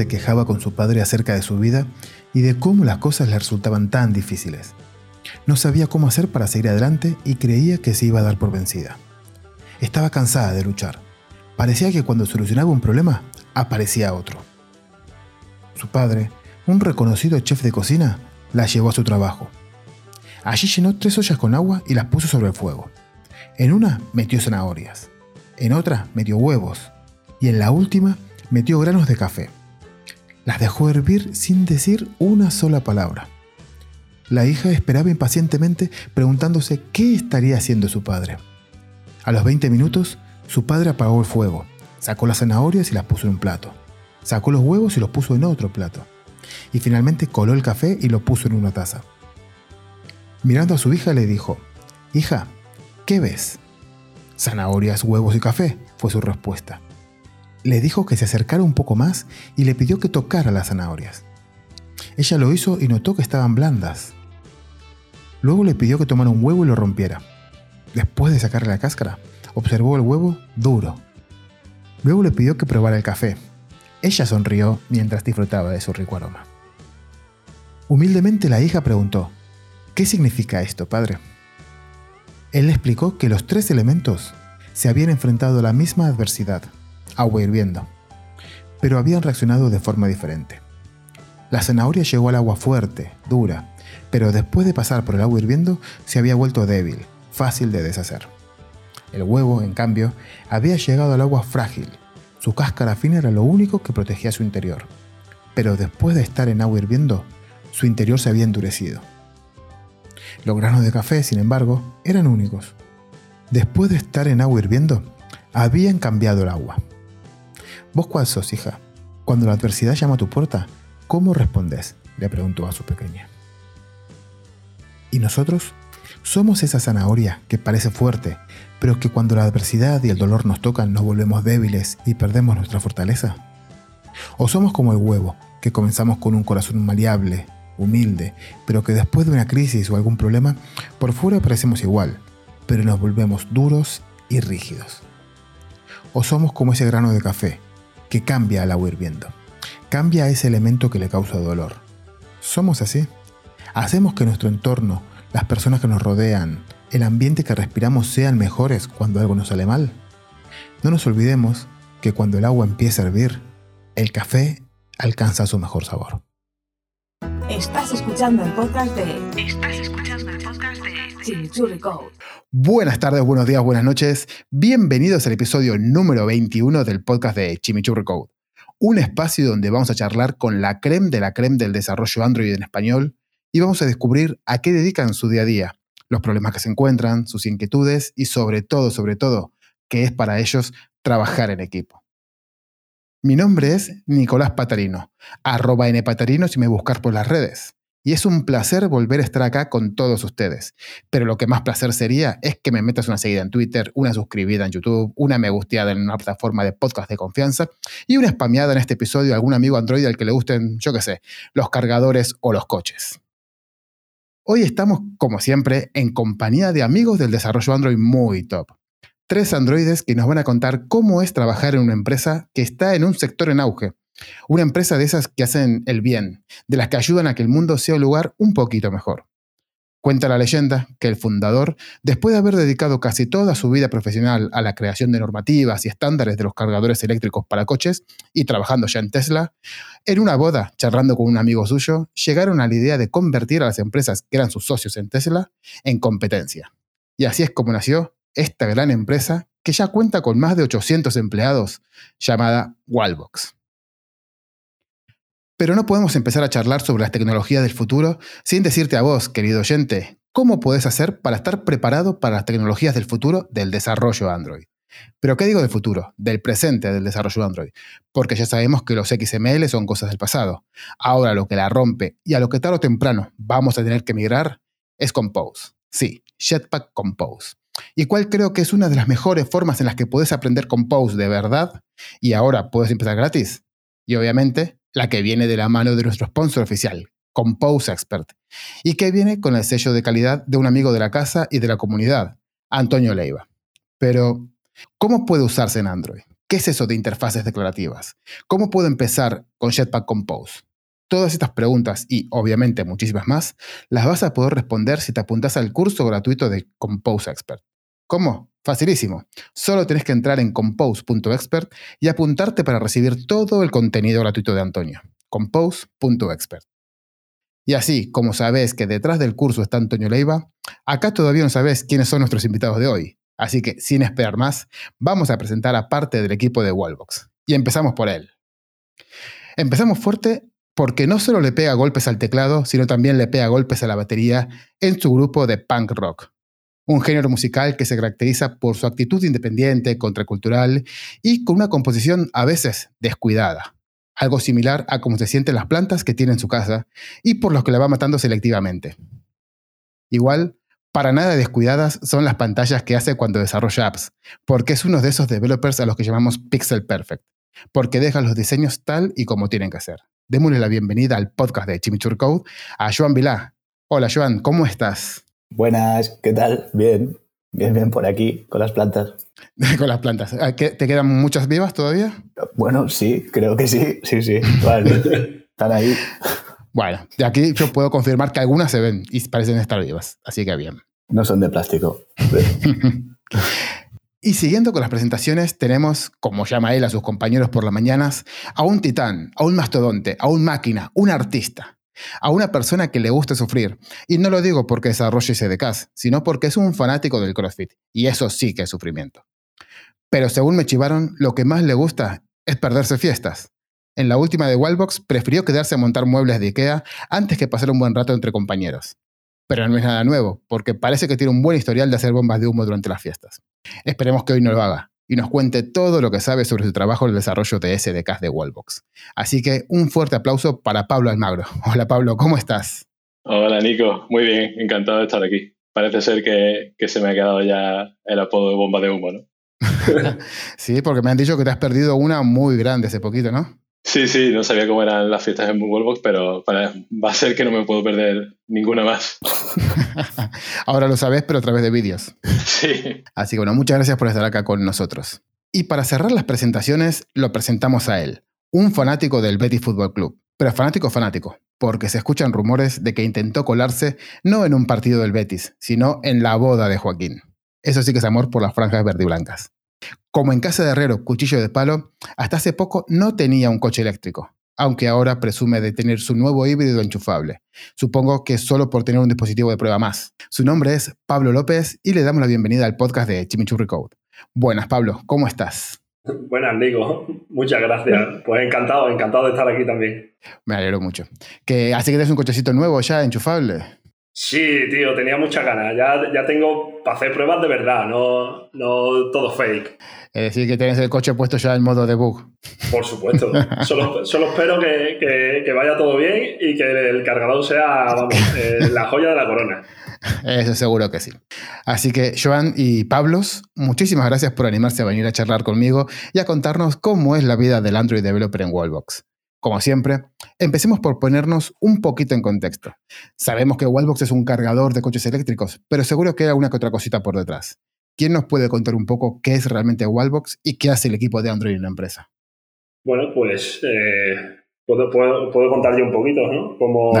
se quejaba con su padre acerca de su vida y de cómo las cosas le resultaban tan difíciles. No sabía cómo hacer para seguir adelante y creía que se iba a dar por vencida. Estaba cansada de luchar. Parecía que cuando solucionaba un problema, aparecía otro. Su padre, un reconocido chef de cocina, la llevó a su trabajo. Allí llenó tres ollas con agua y las puso sobre el fuego. En una metió zanahorias, en otra metió huevos y en la última metió granos de café. Las dejó hervir sin decir una sola palabra. La hija esperaba impacientemente preguntándose qué estaría haciendo su padre. A los 20 minutos, su padre apagó el fuego, sacó las zanahorias y las puso en un plato. Sacó los huevos y los puso en otro plato. Y finalmente coló el café y lo puso en una taza. Mirando a su hija le dijo, Hija, ¿qué ves? Zanahorias, huevos y café, fue su respuesta. Le dijo que se acercara un poco más y le pidió que tocara las zanahorias. Ella lo hizo y notó que estaban blandas. Luego le pidió que tomara un huevo y lo rompiera. Después de sacarle la cáscara, observó el huevo duro. Luego le pidió que probara el café. Ella sonrió mientras disfrutaba de su rico aroma. Humildemente la hija preguntó, ¿qué significa esto, padre? Él le explicó que los tres elementos se habían enfrentado a la misma adversidad, agua hirviendo, pero habían reaccionado de forma diferente. La zanahoria llegó al agua fuerte, dura, pero después de pasar por el agua hirviendo se había vuelto débil, fácil de deshacer. El huevo, en cambio, había llegado al agua frágil. Su cáscara fina era lo único que protegía su interior. Pero después de estar en agua hirviendo, su interior se había endurecido. Los granos de café, sin embargo, eran únicos. Después de estar en agua hirviendo, habían cambiado el agua. ¿Vos cuál sos, hija? Cuando la adversidad llama a tu puerta, ¿cómo respondes? le preguntó a su pequeña. ¿Y nosotros? Somos esa zanahoria que parece fuerte, pero que cuando la adversidad y el dolor nos tocan nos volvemos débiles y perdemos nuestra fortaleza. O somos como el huevo, que comenzamos con un corazón maleable, humilde, pero que después de una crisis o algún problema, por fuera parecemos igual, pero nos volvemos duros y rígidos. O somos como ese grano de café, que cambia al agua hirviendo. Cambia ese elemento que le causa dolor. Somos así. Hacemos que nuestro entorno, las personas que nos rodean, el ambiente que respiramos sean mejores cuando algo nos sale mal. No nos olvidemos que cuando el agua empieza a hervir, el café alcanza su mejor sabor. Estás escuchando el podcast de. Estás escuchando el podcast de Chimichurri Code. Buenas tardes, buenos días, buenas noches. Bienvenidos al episodio número 21 del podcast de Chimichurri Code. Un espacio donde vamos a charlar con la creme de la creme del desarrollo Android en español y vamos a descubrir a qué dedican su día a día, los problemas que se encuentran, sus inquietudes y sobre todo, sobre todo, qué es para ellos trabajar en equipo. Mi nombre es Nicolás Patarino, arroba npatarino si me buscas por las redes. Y es un placer volver a estar acá con todos ustedes. Pero lo que más placer sería es que me metas una seguida en Twitter, una suscribida en YouTube, una me gusteada en una plataforma de podcast de confianza y una spameada en este episodio a algún amigo Android al que le gusten, yo qué sé, los cargadores o los coches. Hoy estamos, como siempre, en compañía de amigos del desarrollo Android muy top. Tres androides que nos van a contar cómo es trabajar en una empresa que está en un sector en auge. Una empresa de esas que hacen el bien, de las que ayudan a que el mundo sea un lugar un poquito mejor. Cuenta la leyenda que el fundador, después de haber dedicado casi toda su vida profesional a la creación de normativas y estándares de los cargadores eléctricos para coches y trabajando ya en Tesla, en una boda, charlando con un amigo suyo, llegaron a la idea de convertir a las empresas que eran sus socios en Tesla en competencia. Y así es como nació esta gran empresa que ya cuenta con más de 800 empleados, llamada Wallbox. Pero no podemos empezar a charlar sobre las tecnologías del futuro sin decirte a vos, querido oyente, cómo puedes hacer para estar preparado para las tecnologías del futuro del desarrollo Android. Pero ¿qué digo del futuro? Del presente del desarrollo Android. Porque ya sabemos que los XML son cosas del pasado. Ahora lo que la rompe y a lo que tarde o temprano vamos a tener que migrar es Compose. Sí, Jetpack Compose. Y cuál creo que es una de las mejores formas en las que puedes aprender Compose de verdad y ahora puedes empezar gratis. Y obviamente la que viene de la mano de nuestro sponsor oficial, Compose Expert, y que viene con el sello de calidad de un amigo de la casa y de la comunidad, Antonio Leiva. Pero, ¿cómo puede usarse en Android? ¿Qué es eso de interfaces declarativas? ¿Cómo puedo empezar con Jetpack Compose? Todas estas preguntas y obviamente muchísimas más las vas a poder responder si te apuntas al curso gratuito de Compose Expert. ¿Cómo? Facilísimo. Solo tenés que entrar en compose.expert y apuntarte para recibir todo el contenido gratuito de Antonio. compose.expert. Y así, como sabés que detrás del curso está Antonio Leiva, acá todavía no sabés quiénes son nuestros invitados de hoy. Así que, sin esperar más, vamos a presentar a parte del equipo de Wallbox. Y empezamos por él. Empezamos fuerte porque no solo le pega golpes al teclado, sino también le pega golpes a la batería en su grupo de punk rock. Un género musical que se caracteriza por su actitud independiente, contracultural y con una composición a veces descuidada algo similar a cómo se sienten las plantas que tiene en su casa y por los que la va matando selectivamente. Igual, para nada descuidadas son las pantallas que hace cuando desarrolla apps, porque es uno de esos developers a los que llamamos Pixel Perfect, porque deja los diseños tal y como tienen que ser. Démosle la bienvenida al podcast de Chimichur Code a Joan Vilá. Hola Joan, ¿cómo estás? Buenas, ¿qué tal? Bien, bien, bien por aquí, con las plantas. con las plantas. Ah, ¿Te quedan muchas vivas todavía? Bueno, sí, creo que sí, sí, sí. Vale. Están ahí. Bueno, de aquí yo puedo confirmar que algunas se ven y parecen estar vivas, así que bien. No son de plástico. y siguiendo con las presentaciones, tenemos, como llama él a sus compañeros por las mañanas, a un titán, a un mastodonte, a un máquina, un artista a una persona que le gusta sufrir. Y no lo digo porque desarrolle SDKs, sino porque es un fanático del CrossFit. Y eso sí que es sufrimiento. Pero según me chivaron, lo que más le gusta es perderse fiestas. En la última de Wildbox prefirió quedarse a montar muebles de Ikea antes que pasar un buen rato entre compañeros. Pero no es nada nuevo, porque parece que tiene un buen historial de hacer bombas de humo durante las fiestas. Esperemos que hoy no lo haga y nos cuente todo lo que sabe sobre su trabajo en el desarrollo de SDKs de Wallbox. Así que un fuerte aplauso para Pablo Almagro. Hola Pablo, ¿cómo estás? Hola Nico, muy bien, encantado de estar aquí. Parece ser que, que se me ha quedado ya el apodo de bomba de humo, ¿no? sí, porque me han dicho que te has perdido una muy grande hace poquito, ¿no? Sí, sí, no sabía cómo eran las fiestas en Wallbox, pero va a ser que no me puedo perder ninguna más. Ahora lo sabes, pero a través de vídeos. Sí. Así que bueno, muchas gracias por estar acá con nosotros. Y para cerrar las presentaciones, lo presentamos a él, un fanático del Betis Football Club. Pero fanático fanático, porque se escuchan rumores de que intentó colarse no en un partido del Betis, sino en la boda de Joaquín. Eso sí que es amor por las franjas verde y blancas. Como en casa de Herrero, cuchillo de palo, hasta hace poco no tenía un coche eléctrico, aunque ahora presume de tener su nuevo híbrido enchufable. Supongo que solo por tener un dispositivo de prueba más. Su nombre es Pablo López y le damos la bienvenida al podcast de Chimichurri Code. Buenas, Pablo, ¿cómo estás? Buenas, Nico. Muchas gracias. Pues encantado, encantado de estar aquí también. Me alegro mucho. Que, así que tienes un cochecito nuevo ya, enchufable. Sí, tío, tenía muchas ganas. Ya, ya tengo para hacer pruebas de verdad, no, no todo fake. Es decir, que tienes el coche puesto ya en modo debug. Por supuesto. solo, solo, espero que, que, vaya todo bien y que el cargador sea, vamos, eh, la joya de la corona. Eso seguro que sí. Así que, Joan y Pablos, muchísimas gracias por animarse a venir a charlar conmigo y a contarnos cómo es la vida del Android Developer en Wallbox. Como siempre, empecemos por ponernos un poquito en contexto. Sabemos que Wallbox es un cargador de coches eléctricos, pero seguro que hay alguna que otra cosita por detrás. ¿Quién nos puede contar un poco qué es realmente Wallbox y qué hace el equipo de Android en la empresa? Bueno, pues eh, puedo, contar yo un poquito, ¿no? Como,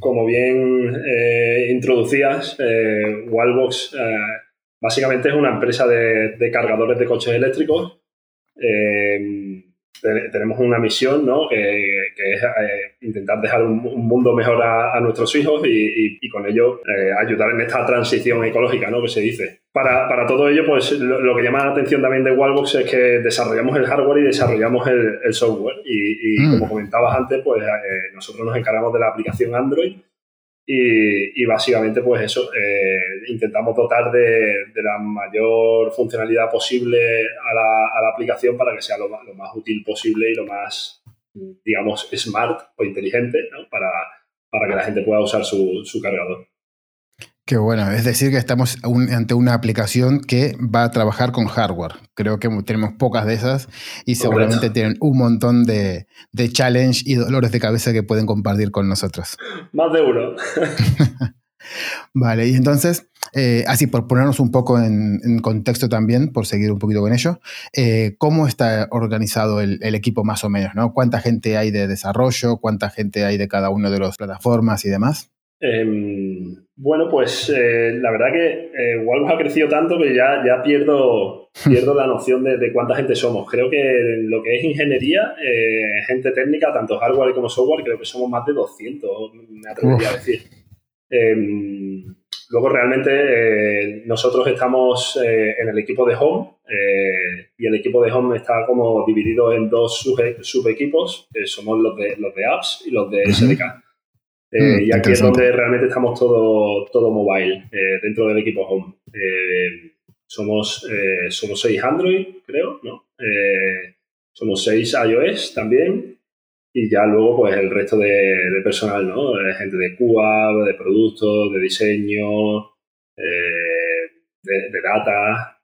como bien eh, introducías, eh, Wallbox básicamente es una empresa de, de cargadores de coches eléctricos tenemos una misión, ¿no? Que, es eh, intentar dejar un, mundo mejor a, nuestros hijos y, con ello eh, ayudar en esta transición ecológica, ¿no? Que se dice. Para, para todo ello, pues lo, que llama la atención también de Wallbox es que desarrollamos el hardware y desarrollamos el, software. Y, mm. como comentabas antes, pues eh, nosotros nos encargamos de la aplicación Android y, básicamente, pues eso, eh, intentamos dotar de, la mayor funcionalidad posible a la, aplicación para que sea lo, más útil posible y lo más, digamos, smart o inteligente para, para que la gente pueda usar su, su cargador. Qué bueno, es decir, que estamos ante una aplicación que va a trabajar con hardware. Creo que tenemos pocas de esas y seguramente tienen un montón de, de, challenge y dolores de cabeza que pueden compartir con nosotros. Más de uno. Vale, y entonces, eh, así por ponernos un poco en, contexto también, por seguir un poquito con ello, eh, ¿cómo está organizado el, equipo más o menos? ¿no? ¿Cuánta gente hay de desarrollo? ¿Cuánta gente hay de cada una de las plataformas y demás? Em, bueno, pues eh, la verdad que eh, ha crecido tanto que ya, ya pierdo, pierdo la noción de, cuánta gente somos. Creo que lo que es ingeniería, eh, gente técnica, tanto hardware como software, creo que somos más de 200, me atrevería a decir. Em, luego realmente eh, nosotros estamos en el equipo de Home y el equipo de Home está como dividido en dos sub-equipos, somos los de, los de apps y los de SDK. Eh, mm, y aquí es donde realmente estamos todo, todo mobile, eh, dentro del equipo Home. Eh, somos, somos seis Android, creo, ¿no? somos seis iOS también. Y ya luego, pues el resto de, personal, ¿no? gente de QA, de productos, de diseño, de, data,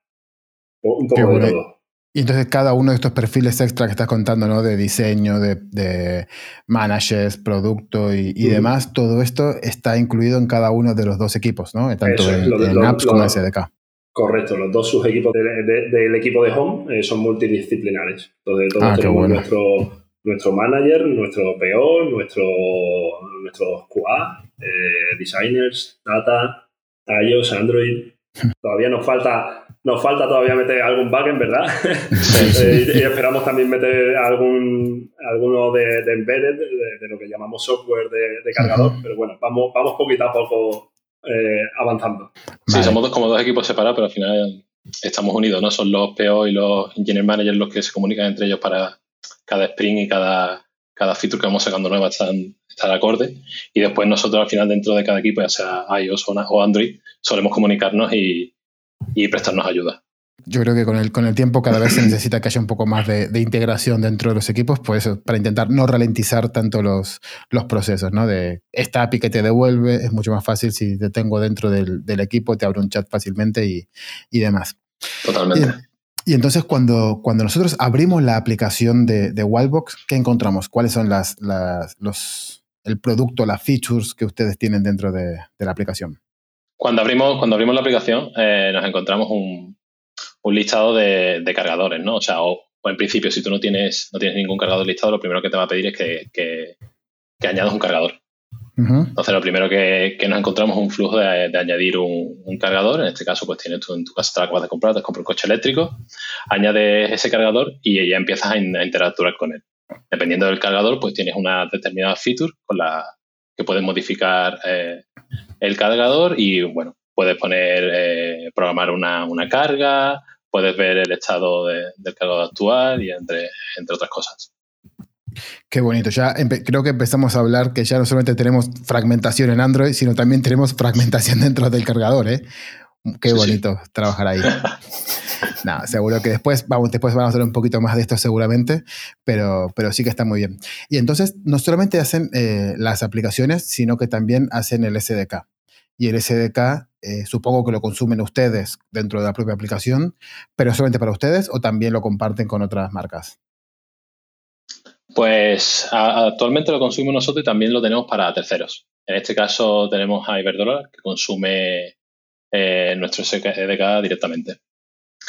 un poco de todo. Y entonces cada uno de estos perfiles extra que estás contando, ¿no? De diseño, de, managers, producto y, demás, todo esto está incluido en cada uno de los dos equipos, ¿no? Tanto en, apps como en SDK. Correcto, los dos subequipos del equipo de Home eh, son multidisciplinares. Entonces todos ah, tenemos nuestro, nuestro manager, nuestro PO, nuestro, nuestro QA, eh, designers, data, iOS, Android. Todavía nos falta nos falta todavía meter algún backend, ¿verdad? Eh, y, esperamos también meter algún alguno de, embedded, de, lo que llamamos software de, cargador, pero bueno, vamos, vamos poquito a poco eh, avanzando. Sí, somos como dos equipos separados, pero al final estamos unidos, ¿no? Son los PO y los engineer managers los que se comunican entre ellos para cada sprint y cada, cada feature que vamos sacando nueva están, de acorde. Y después nosotros al final dentro de cada equipo, ya sea iOS o Android, solemos comunicarnos y, y prestarnos ayuda. Yo creo que con el, con el tiempo cada vez se necesita que haya un poco más de, integración dentro de los equipos, pues para intentar no ralentizar tanto los, los procesos, ¿no? De esta API que te devuelve es mucho más fácil si te tengo dentro del, equipo, te abro un chat fácilmente y, y demás. Totalmente. Y, entonces cuando, cuando nosotros abrimos la aplicación de, de Wildbox, ¿qué encontramos? ¿Cuáles son las, las, los, el producto, las features que ustedes tienen dentro de, de la aplicación? Cuando abrimos, cuando abrimos la aplicación, eh, nos encontramos un, listado de, cargadores, ¿no? O sea, o, en principio, si tú no tienes, no tienes ningún cargador listado, lo primero que te va a pedir es que, que, añadas un cargador. Entonces, lo primero que, nos encontramos es un flujo de, añadir un, cargador. En este caso, pues tienes tú en tu casa, te la acabas de comprar, te compras un coche eléctrico, añades ese cargador y ya empiezas a, interactuar con él. Dependiendo del cargador, pues tienes una determinada feature con la que puedes modificar eh, el cargador y bueno, puedes poner, eh, programar una, carga, puedes ver el estado del cargador actual y entre, entre otras cosas. Qué bonito. Ya creo que empezamos a hablar que ya no solamente tenemos fragmentación en Android, sino también tenemos fragmentación dentro del cargador. ¿eh? Qué bonito trabajar ahí. no, seguro que después vamos, después vamos a hacer un poquito más de esto seguramente, pero, pero sí que está muy bien. Y entonces no solamente hacen eh, las aplicaciones, sino que también hacen el SDK y el SDK eh, supongo que lo consumen ustedes dentro de la propia aplicación, pero solamente para ustedes o también lo comparten con otras marcas. Pues actualmente lo consumimos nosotros y también lo tenemos para terceros. En este caso tenemos a Iberdrola que consume eh, nuestro SDK directamente.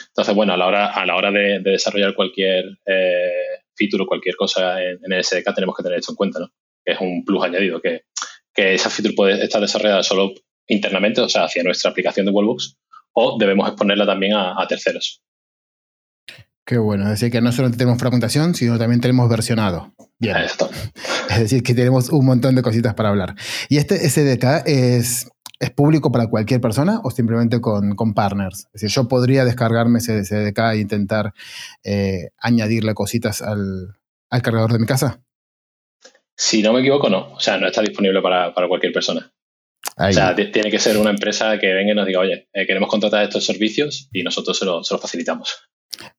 Entonces, bueno, a la hora, a la hora de, desarrollar cualquier eh, feature o cualquier cosa en, el SDK tenemos que tener esto en cuenta, ¿no? Que es un plus añadido, que, que esa feature puede estar desarrollada solo internamente, o sea, hacia nuestra aplicación de Wallbox, o debemos exponerla también a, terceros. Qué bueno, es decir, que no solo tenemos fragmentación, sino también tenemos versionado. Bien. Es decir, que tenemos un montón de cositas para hablar. ¿Y este SDK es, es público para cualquier persona o simplemente con, partners? Es decir, yo podría descargarme ese SDK e intentar eh, añadirle cositas al, cargador de mi casa. Si no me equivoco, no. O sea, no está disponible para cualquier persona. O sea, tiene que ser una empresa que venga y nos diga, oye, eh, queremos contratar estos servicios y nosotros se los facilitamos.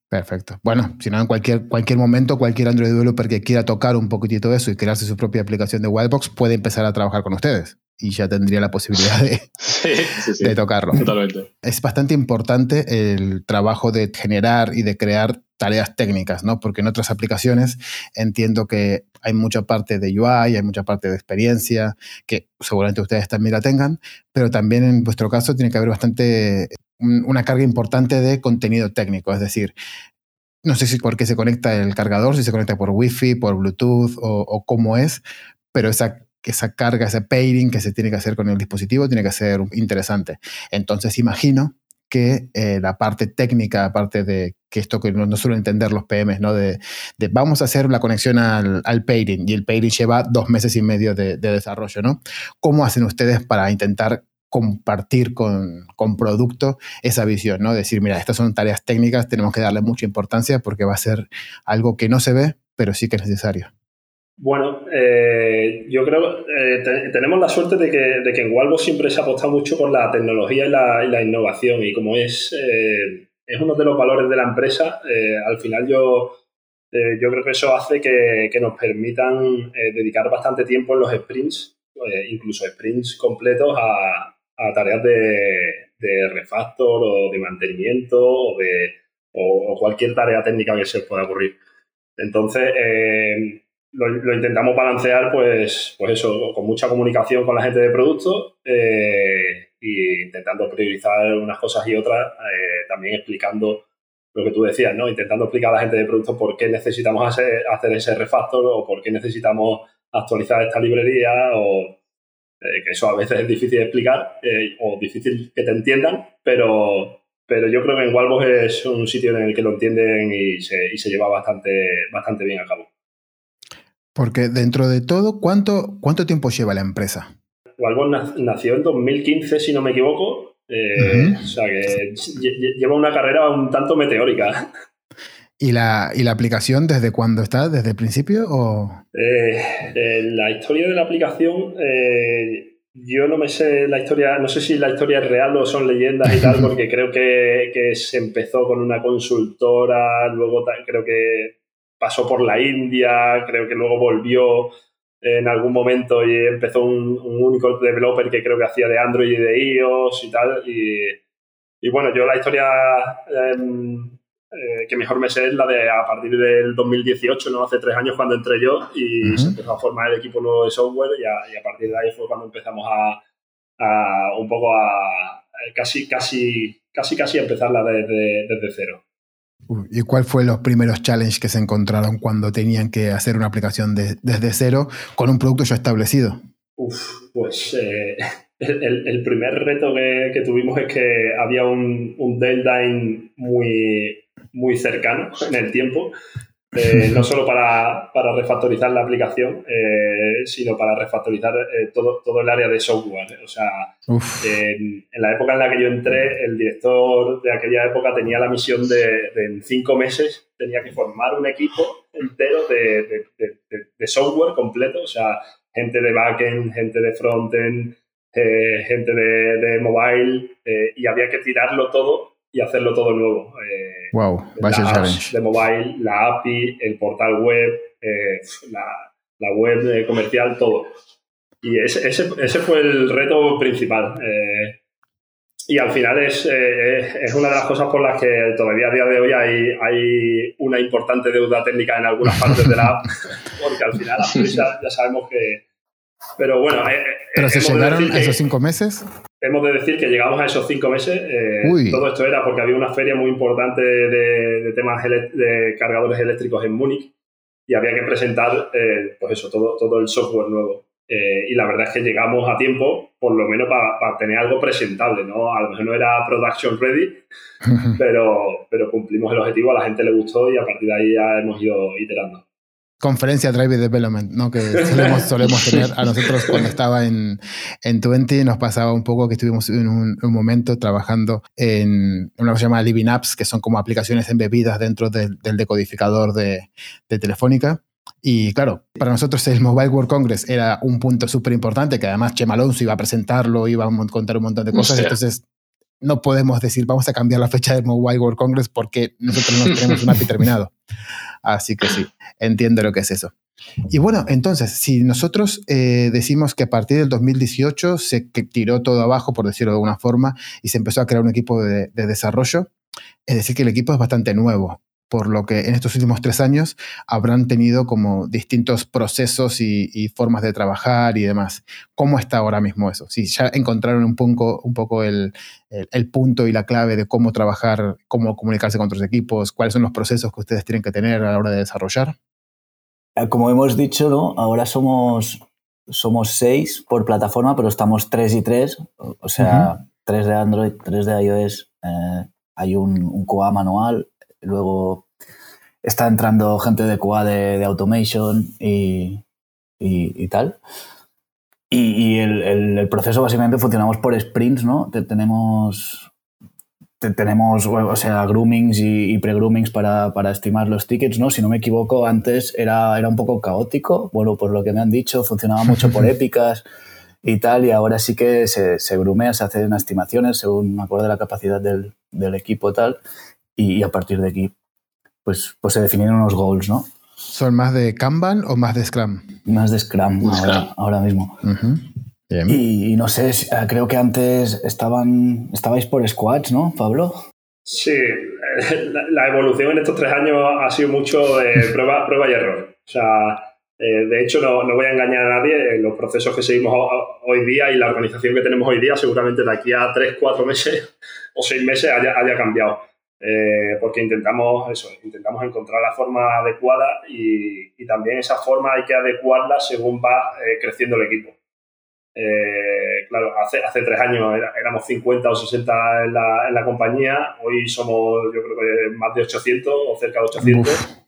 Perfecto. Bueno, si no, en cualquier, cualquier momento, cualquier Android developer que quiera tocar un poquitito eso y crearse su propia aplicación de Wildbox puede empezar a trabajar con ustedes. Y ya tendría la posibilidad de, de tocarlo. Totalmente. Es bastante importante el trabajo de generar y de crear tareas técnicas, ¿no? Porque en otras aplicaciones entiendo que hay mucha parte de UI, hay mucha parte de experiencia, que seguramente ustedes también la tengan, pero también en vuestro caso tiene que haber bastante, una carga importante de contenido técnico, es decir, no sé si por qué se conecta el cargador, si se conecta por Wi-Fi, por Bluetooth o, o cómo es, pero esa esa carga, ese pairing que se tiene que hacer con el dispositivo tiene que ser interesante. Entonces imagino que eh, la parte técnica, aparte de que esto que no, suelen entender los PMs, ¿no? De, vamos a hacer la conexión al, pairing y el pairing lleva dos meses y medio de, desarrollo, ¿no? ¿Cómo hacen ustedes para intentar compartir con, con, producto esa visión, ¿no? Decir, mira, estas son tareas técnicas, tenemos que darle mucha importancia porque va a ser algo que no se ve, pero sí que es necesario. Bueno, eh, yo creo que eh, tenemos la suerte de que, de que en Walvo siempre se ha apostado mucho por la tecnología y la, innovación y como es, eh, es uno de los valores de la empresa, al final yo, yo creo que eso hace que, nos permitan dedicar bastante tiempo en los sprints, incluso sprints completos a, tareas de, refactor o de mantenimiento o, de, o, cualquier tarea técnica que se pueda ocurrir. Entonces, lo, intentamos balancear, pues, pues eso, con mucha comunicación con la gente de producto eh, y intentando priorizar unas cosas y otras, eh, también explicando lo que tú decías, ¿no? Intentando explicar a la gente de producto por qué necesitamos hacer, ese refactor o por qué necesitamos actualizar esta librería o eh, que eso a veces es difícil de explicar o difícil que te entiendan, pero, pero yo creo que en Walbos es un sitio en el que lo entienden y se, y se lleva bastante, bastante bien a cabo. Porque dentro de todo, ¿cuánto, cuánto tiempo lleva la empresa? Walbon nació en 2015, si no me equivoco. Eh, o sea que lleva una carrera un tanto meteórica. ¿Y la, ¿Y la aplicación desde cuándo está? ¿Desde el principio? O? Eh, eh, la historia de la aplicación, yo no me sé la historia, no sé si la historia es real o son leyendas y tal, porque creo que, que se empezó con una consultora, luego creo que pasó por la India, creo que luego volvió en algún momento y empezó un, único developer que creo que hacía de Android y de iOS y tal. Y, bueno, yo la historia em, eh, que mejor me sé es la de a partir del 2018, ¿no? Hace tres años cuando entré yo y se empezó a formar el equipo nuevo de software y a, partir de ahí fue cuando empezamos a, un poco a, casi, casi, casi, casi empezarla desde, desde cero. ¿Y cuál fue los primeros challenges que se encontraron cuando tenían que hacer una aplicación desde cero con un producto ya establecido? Uf, pues eh, el, primer reto que, tuvimos es que había un, un deadline muy, muy cercano en el tiempo eh, no solo para, para, refactorizar la aplicación, eh, sino para refactorizar eh, todo, todo el área de software. O sea, en, la época en la que yo entré, el director de aquella época tenía la misión de, en cinco meses tenía que formar un equipo entero de, de, software completo, o sea, gente de backend, gente de frontend, gente de, mobile, y había que tirarlo todo y hacerlo todo nuevo. Eh, wow, vaya challenge. De mobile, la API, el portal web, eh, la, web comercial, todo. Y ese, ese, fue el reto principal. Eh, y al final es, es, una de las cosas por las que todavía a día de hoy hay, hay una importante deuda técnica en algunas partes de la app, porque al final ya, ya sabemos que... Pero bueno... ¿Pero se llegaron esos cinco meses? Hemos de decir que llegamos a esos cinco meses. Eh, todo esto era porque había una feria muy importante de, temas de cargadores eléctricos en Múnich y había que presentar, eh, pues eso, todo, todo el software nuevo. Eh, y la verdad es que llegamos a tiempo, por lo menos para tener algo presentable, ¿no? A lo mejor no era production ready, pero, pero cumplimos el objetivo, a la gente le gustó y a partir de ahí ya hemos ido iterando conferencia Drive Development, ¿no? que solemos, solemos tener a nosotros cuando estaba en, en 20, nos pasaba un poco que estuvimos en un, momento trabajando en una cosa llamada Living Apps, que son como aplicaciones embebidas dentro del, decodificador de, de Telefónica. Y claro, para nosotros el Mobile World Congress era un punto súper importante, que además Chema Alonso iba a presentarlo, iba a contar un montón de cosas, entonces no podemos decir vamos a cambiar la fecha del Mobile World Congress porque nosotros no tenemos un API terminado. Así que sí, entiendo lo que es eso. Y bueno, entonces, si nosotros eh, decimos que a partir del 2018 se tiró todo abajo, por decirlo de alguna forma, y se empezó a crear un equipo de, desarrollo, es decir, que el equipo es bastante nuevo, por lo que en estos últimos tres años habrán tenido como distintos procesos y, formas de trabajar y demás. ¿Cómo está ahora mismo eso? Si ya encontraron un poco, un poco el, el, punto y la clave de cómo trabajar, cómo comunicarse con otros equipos, cuáles son los procesos que ustedes tienen que tener a la hora de desarrollar. Eh, como hemos dicho, ¿no? ahora somos, somos seis por plataforma, pero estamos tres y tres, o sea, tres de Android, tres de iOS. Eh, hay un, un QA manual, luego está entrando gente de QA de, automation y, y, tal. Y, el, el, el, proceso básicamente funcionamos por sprints, ¿no? tenemos tenemos, o sea, groomings y, pre-groomings para, para, estimar los tickets, ¿no? Si no me equivoco, antes era, era un poco caótico. Bueno, por lo que me han dicho, funcionaba mucho por épicas y tal, y ahora sí que se, se grumea, se hacen estimaciones según me acuerdo de la capacidad del, del equipo tal, y, a partir de aquí, pues, pues se definen unos goals, ¿no? ¿Son más de Kanban o más de Scrum? Más de Scrum, ahora, ahora, mismo. Y, no sé, ah, creo que antes estaban, estabais por squads, ¿no, Pablo? Sí, la, evolución en estos tres años ha sido mucho de prueba, prueba y error. O sea, eh, de hecho, no, no, voy a engañar a nadie, los procesos que seguimos hoy día y la organización que tenemos hoy día, seguramente de aquí a tres, cuatro meses o seis meses haya, haya cambiado. Eh, porque intentamos eso, intentamos encontrar la forma adecuada y, y, también esa forma hay que adecuarla según va eh, creciendo el equipo. Eh, claro, hace, hace tres años éramos 50 o 60 en la, en la, compañía, hoy somos yo creo que más de 800 o cerca de 800.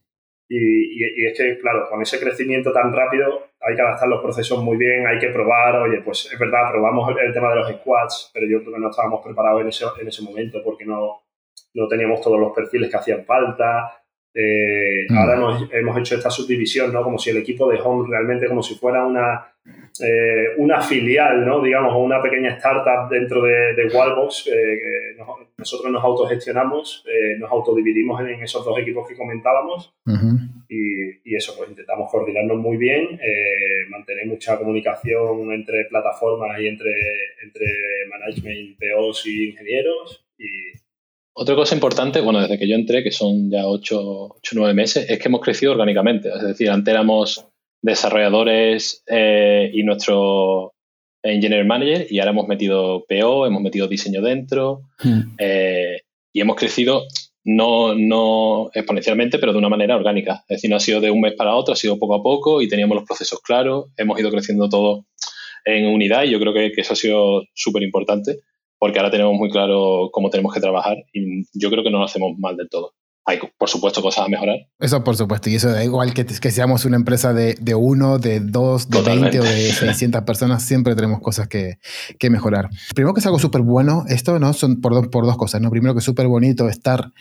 Y, y, es que, claro, con ese crecimiento tan rápido hay que adaptar los procesos muy bien, hay que probar, oye, pues es verdad, probamos el, tema de los squads, pero yo creo que no estábamos preparados en ese, en ese momento porque no, no teníamos todos los perfiles que hacían falta. Eh, mm. Ahora hemos, hemos, hecho esta subdivisión, ¿no? Como si el equipo de Home realmente como si fuera una, eh, una filial, ¿no? digamos, o una pequeña startup dentro de, de Wallbox. Eh, nosotros nos autogestionamos, nos autodividimos en, esos dos equipos que comentábamos y, y, eso, pues intentamos coordinarnos muy bien, mantener mucha comunicación entre plataformas y entre, entre management, POs y ingenieros. Y... Otra cosa importante, bueno, desde que yo entré, que son ya 8 o 9 meses, es que hemos crecido orgánicamente. Es decir, antes éramos desarrolladores eh, y nuestro engineer manager y ahora hemos metido PO, hemos metido diseño dentro hmm. eh, y hemos crecido no, no exponencialmente, pero de una manera orgánica. Es decir, no ha sido de un mes para otro, ha sido poco a poco y teníamos los procesos claros, hemos ido creciendo todo en unidad y yo creo que, que eso ha sido súper importante porque ahora tenemos muy claro cómo tenemos que trabajar y yo creo que no lo hacemos mal del todo hay, por supuesto, cosas a mejorar. Eso, por supuesto. Y eso da igual que, que seamos una empresa de, de uno, de dos, de veinte o de 600 personas, siempre tenemos cosas que, que mejorar. Primero que es algo súper bueno, esto no son por dos, por dos cosas. ¿no? Primero que es súper bonito estar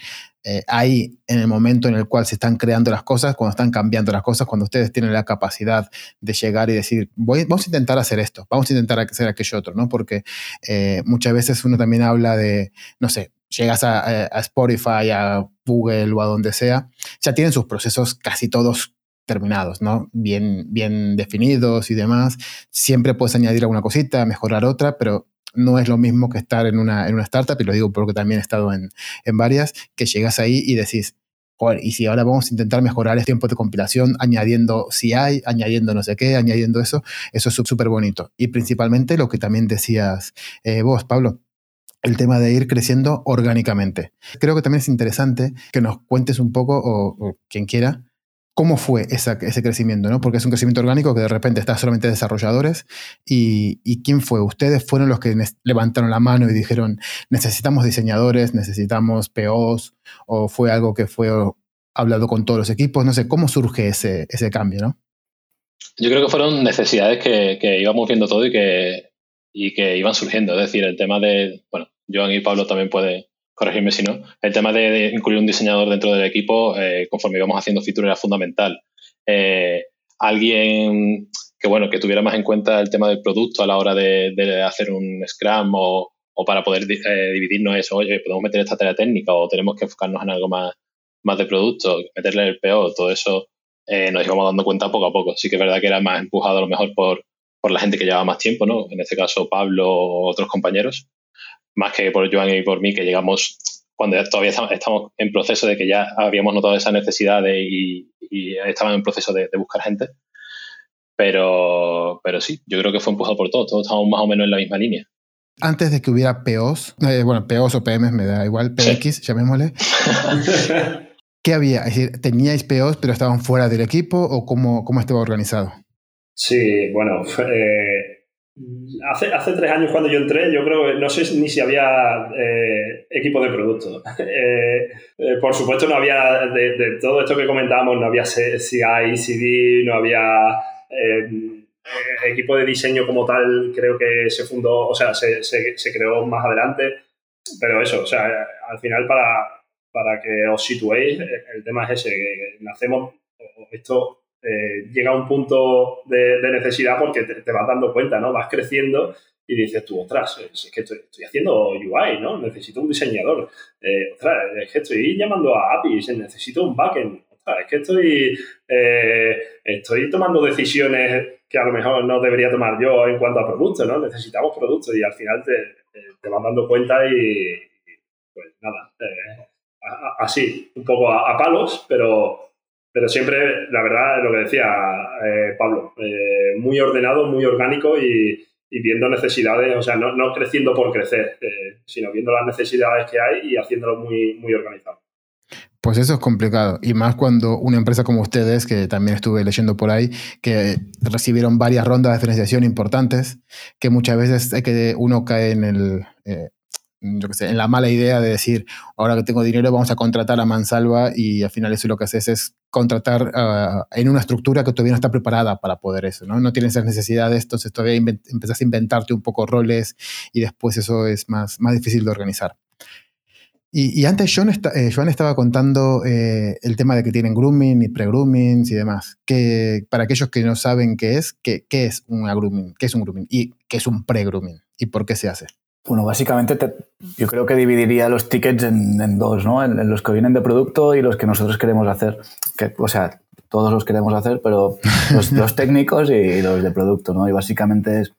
eh, ahí en el momento en el cual se están creando las cosas, cuando están cambiando las cosas, cuando ustedes tienen la capacidad de llegar y decir, Voy, vamos a intentar hacer esto, vamos a intentar hacer aquello otro, ¿no? Porque eh, muchas veces uno también habla de, no sé, llegas a, Spotify, a Google o a donde sea, ya tienen sus procesos casi todos terminados, ¿no? Bien, bien definidos y demás. Siempre puedes añadir alguna cosita, mejorar otra, pero no es lo mismo que estar en una, en una startup, y lo digo porque también he estado en, en varias, que llegas ahí y decís, Joder, y si ahora vamos a intentar mejorar el tiempo de compilación añadiendo si hay, añadiendo no sé qué, añadiendo eso, eso es súper bonito. Y principalmente lo que también decías eh, vos, Pablo, el tema de ir creciendo orgánicamente. Creo que también es interesante que nos cuentes un poco, o, quien quiera, cómo fue ese crecimiento, ¿no? Porque es un crecimiento orgánico que de repente está solamente desarrolladores. Y, quién fue? ¿Ustedes fueron los que levantaron la mano y dijeron, necesitamos diseñadores, necesitamos POs? ¿O fue algo que fue hablado con todos los equipos? No sé, ¿cómo surge ese, ese cambio, no? Yo creo que fueron necesidades que, que íbamos viendo todo y que, y que iban surgiendo. Es decir, el tema de, bueno, Joan y Pablo también puede corregirme si no, el tema de, incluir un diseñador dentro del equipo, eh, conforme íbamos haciendo feature, era fundamental. Eh, alguien que, bueno, que tuviera más en cuenta el tema del producto a la hora de, hacer un Scrum o, para poder eh, dividirnos eso, oye, podemos meter esta tarea técnica o tenemos que enfocarnos en algo más, más de producto, meterle el PO, todo eso eh, nos íbamos dando cuenta poco a poco. Sí que es verdad que era más empujado a lo mejor por, por la gente que llevaba más tiempo, ¿no? En este caso Pablo o otros compañeros, más que por Joan y por mí, que llegamos cuando todavía estamos en proceso de que ya habíamos notado esa necesidad de, y, y estaban en proceso de, buscar gente. Pero, pero sí, yo creo que fue empujado por todos, todos estamos más o menos en la misma línea. Antes de que hubiera POs, eh, bueno, POs o PMs me da igual, PX, llamémosle. ¿Qué había? Es decir, ¿teníais POs pero estaban fuera del equipo o cómo, cómo estaba organizado? Sí, bueno, eh, hace, hace tres años cuando yo entré, yo creo que no sé ni si había eh, equipo de producto. Eh, eh, por supuesto, no había, de, todo esto que comentábamos, no había CI, CD, no había equipo de diseño como tal, creo que se fundó, o sea, se, se, creó más adelante. Pero eso, o sea, al final para, para que os situéis, el tema es ese, que nacemos, esto eh, llega a un punto de, necesidad porque te, vas dando cuenta, ¿no? Vas creciendo y dices tú, ostras, es que estoy, haciendo UI, ¿no? Necesito un diseñador. Eh, ostras, es que estoy llamando a APIs, necesito un backend. Ostras, es que estoy, eh, estoy tomando decisiones que a lo mejor no debería tomar yo en cuanto a productos, ¿no? Necesitamos productos y al final te, vas dando cuenta y, pues nada, así, un poco a palos, pero pero siempre, la verdad, lo que decía eh, Pablo, eh, muy ordenado, muy orgánico y, viendo necesidades, o sea, no, creciendo por crecer, eh, sino viendo las necesidades que hay y haciéndolo muy, muy organizado. Pues eso es complicado, y más cuando una empresa como ustedes, que también estuve leyendo por ahí, que recibieron varias rondas de financiación importantes, que muchas veces que uno cae en el, yo sé, en la mala idea de decir, ahora que tengo dinero vamos a contratar a Mansalva y al final eso lo que haces es contratar ah, en una estructura que todavía no está preparada para poder eso, ¿no? No tienes esas necesidades, entonces todavía empezás a inventarte un poco roles y después eso es más, más difícil de organizar. Y, antes Joan, eh, Joan, estaba contando eh, el tema de que tienen grooming y pre-grooming y demás. Que para aquellos que no saben qué es, ¿qué, qué es un grooming? ¿Qué es un grooming? ¿Y qué es un pre-grooming? ¿Y por qué se hace? Bueno, básicamente yo creo que dividiría los tickets en, dos, ¿no? En, los que vienen de producto y los que nosotros queremos hacer. Que, o sea, todos los queremos hacer, pero los, técnicos y, los de producto, ¿no? Y básicamente es,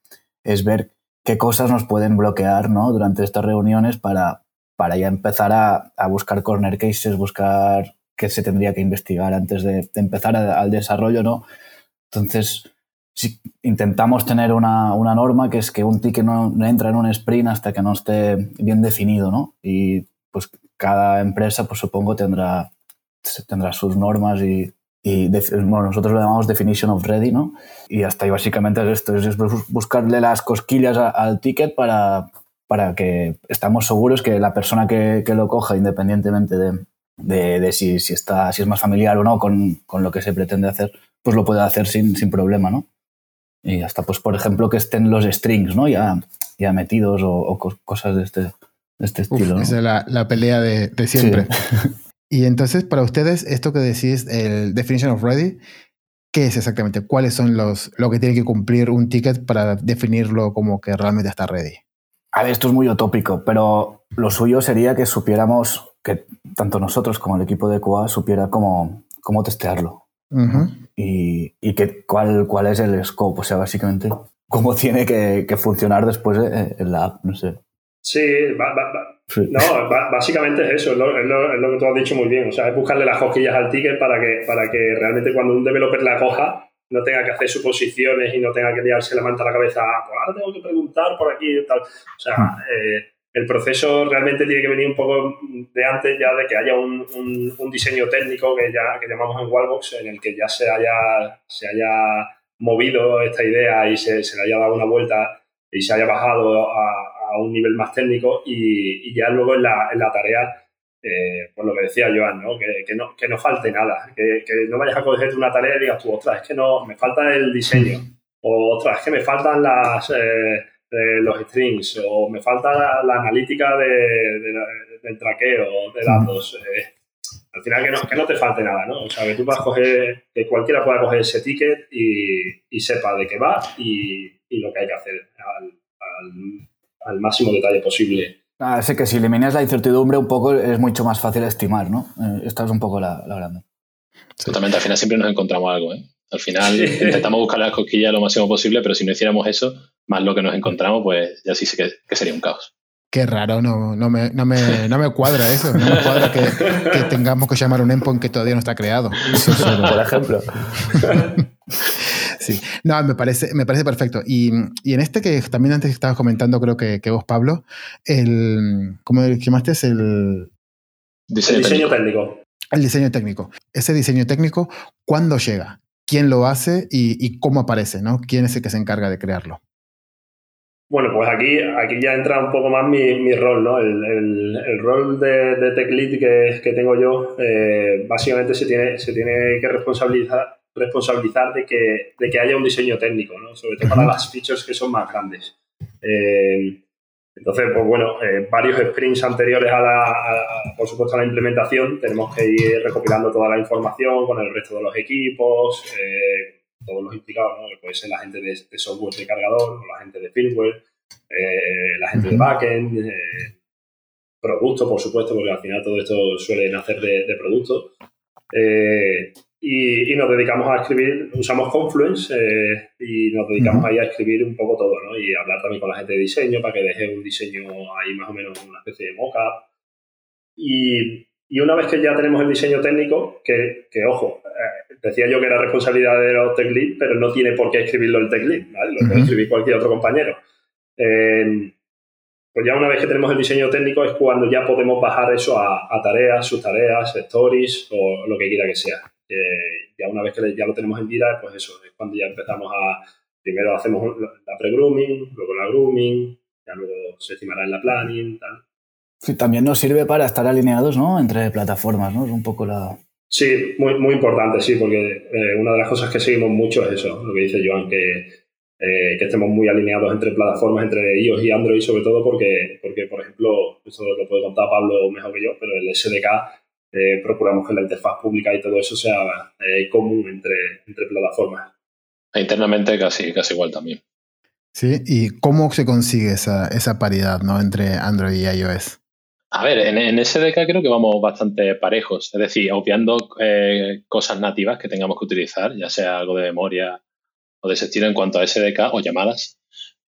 es, ver qué cosas nos pueden bloquear, ¿no? Durante estas reuniones para, para ya empezar a, a buscar corner cases, buscar qué se tendría que investigar antes de, empezar al desarrollo, ¿no? Entonces, si intentamos tener una, una, norma que es que un ticket no, entra en un sprint hasta que no esté bien definido, ¿no? Y pues cada empresa, pues supongo, tendrá, tendrá sus normas y, y bueno, nosotros lo llamamos definition of ready, ¿no? Y hasta ahí básicamente es esto, es buscarle las cosquillas al ticket para, para que estamos seguros que la persona que, que lo coja, independientemente de, de, de si, si, está, si es más familiar o no con, con, lo que se pretende hacer, pues lo puede hacer sin, sin problema, ¿no? Y hasta, pues, por ejemplo, que estén los strings, ¿no? Ya, ya metidos o, cosas de este, este estilo. Esa es la, la pelea de, de siempre. y entonces, para ustedes, esto que decís, el definition of ready, ¿qué es exactamente? ¿Cuáles son los lo que tiene que cumplir un ticket para definirlo como que realmente está ready? A ver, esto es muy utópico, pero lo suyo sería que supiéramos, que tanto nosotros como el equipo de QA supiera cómo, cómo testearlo y, y que, cuál, cuál es el scope, o sea, básicamente cómo tiene que, que funcionar después eh, en la app, no sé. Sí, No, básicamente es eso, es lo, es, lo, que tú has dicho muy bien. O sea, es buscarle las cosquillas al ticket para que, para que realmente cuando un developer la coja no tenga que hacer suposiciones y no tenga que liarse la manta a la cabeza, ah, pues ahora tengo que preguntar por aquí y tal. O sea, hmm. eh, el proceso realmente tiene que venir un poco de antes ya de que haya un, un, diseño técnico que ya que llamamos en Wallbox en el que ya se haya, se haya movido esta idea y se, se le haya dado una vuelta y se haya bajado a, a un nivel más técnico y, y ya luego en la, en la tarea, eh, pues lo que decía Joan, ¿no? Que, que, no, que no falte nada, que, que no vayas a coger una tarea y digas tú, ostras, es que no, me falta el diseño, o ostras, es que me faltan las... Eh, de los strings o me falta la, analítica de, del traqueo de datos. Eh, al final que no, que no te falte nada, ¿no? O sea, que tú vas a coger, que cualquiera pueda coger ese ticket y, y sepa de qué va y, y, lo que hay que hacer al, al, máximo detalle posible. Ah, sé que si eliminas la incertidumbre un poco es mucho más fácil estimar, ¿no? Eh, esta es un poco la, la grande. Totalmente, al final siempre nos encontramos algo. ¿eh? Al final intentamos buscar las cosquillas lo máximo posible, pero si no hiciéramos eso, más lo que nos encontramos, pues ya sí sé que, sería un caos. Qué raro, no, no, me, no, me, no me cuadra eso. No me cuadra que, que, tengamos que llamar un endpoint que todavía no está creado. Por ejemplo. Sí, no, me parece, me parece perfecto. Y, y, en este que también antes estabas comentando, creo que, que vos, Pablo, el, ¿cómo llamaste? El diseño, el diseño técnico. El diseño técnico. Ese diseño técnico, ¿cuándo llega? ¿Quién lo hace y, y cómo aparece? ¿no? ¿Quién es el que se encarga de crearlo? Bueno, pues aquí, aquí ya entra un poco más mi, mi rol, ¿no? El, el, el rol de, de, tech lead que, que tengo yo, eh, básicamente se tiene, se tiene que responsabilizar, responsabilizar de que, de que haya un diseño técnico, ¿no? Sobre todo para las features que son más grandes. Eh, entonces, pues bueno, eh, varios sprints anteriores a la, a, por supuesto, a la implementación, tenemos que ir recopilando toda la información con el resto de los equipos, eh, todos los implicados, ¿no? puede ser la gente de, de, software de cargador, la gente de firmware, eh, la gente de backend, eh, producto, por supuesto, porque al final todo esto suele nacer de, de producto. Y, y, nos dedicamos a escribir, usamos Confluence eh, y nos dedicamos ahí a escribir un poco todo, ¿no? Y hablar también con la gente de diseño para que deje un diseño ahí más o menos una especie de mockup. Y, y una vez que ya tenemos el diseño técnico, que, que ojo, eh, decía yo que era responsabilidad de los tech lead, pero no tiene por qué escribirlo el tech lead, ¿vale? Lo puede escribir cualquier otro compañero. Eh, pues ya una vez que tenemos el diseño técnico es cuando ya podemos bajar eso a, a tareas, subtareas, stories o lo que quiera que sea. Eh, ya una vez que ya lo tenemos en vida, pues eso, es cuando ya empezamos a, primero hacemos la pre-grooming, luego la grooming, ya luego se estimará en la planning, tal. Sí, también nos sirve para estar alineados, ¿no? Entre plataformas, ¿no? Es un poco la... Sí, muy, muy importante, sí, porque eh, una de las cosas que seguimos mucho es eso, lo que dice Joan, que, eh, que estemos muy alineados entre plataformas, entre iOS y Android, sobre todo porque, porque, por ejemplo, esto lo puede contar Pablo mejor que yo, pero el SDK eh, procuramos que la interfaz pública y todo eso sea eh, común entre, entre plataformas. E internamente casi, casi igual también. Sí, ¿y cómo se consigue esa, esa paridad ¿no? entre Android y iOS? A ver, en, en, SDK creo que vamos bastante parejos, es decir, obviando eh, cosas nativas que tengamos que utilizar, ya sea algo de memoria o de ese estilo en cuanto a SDK o llamadas.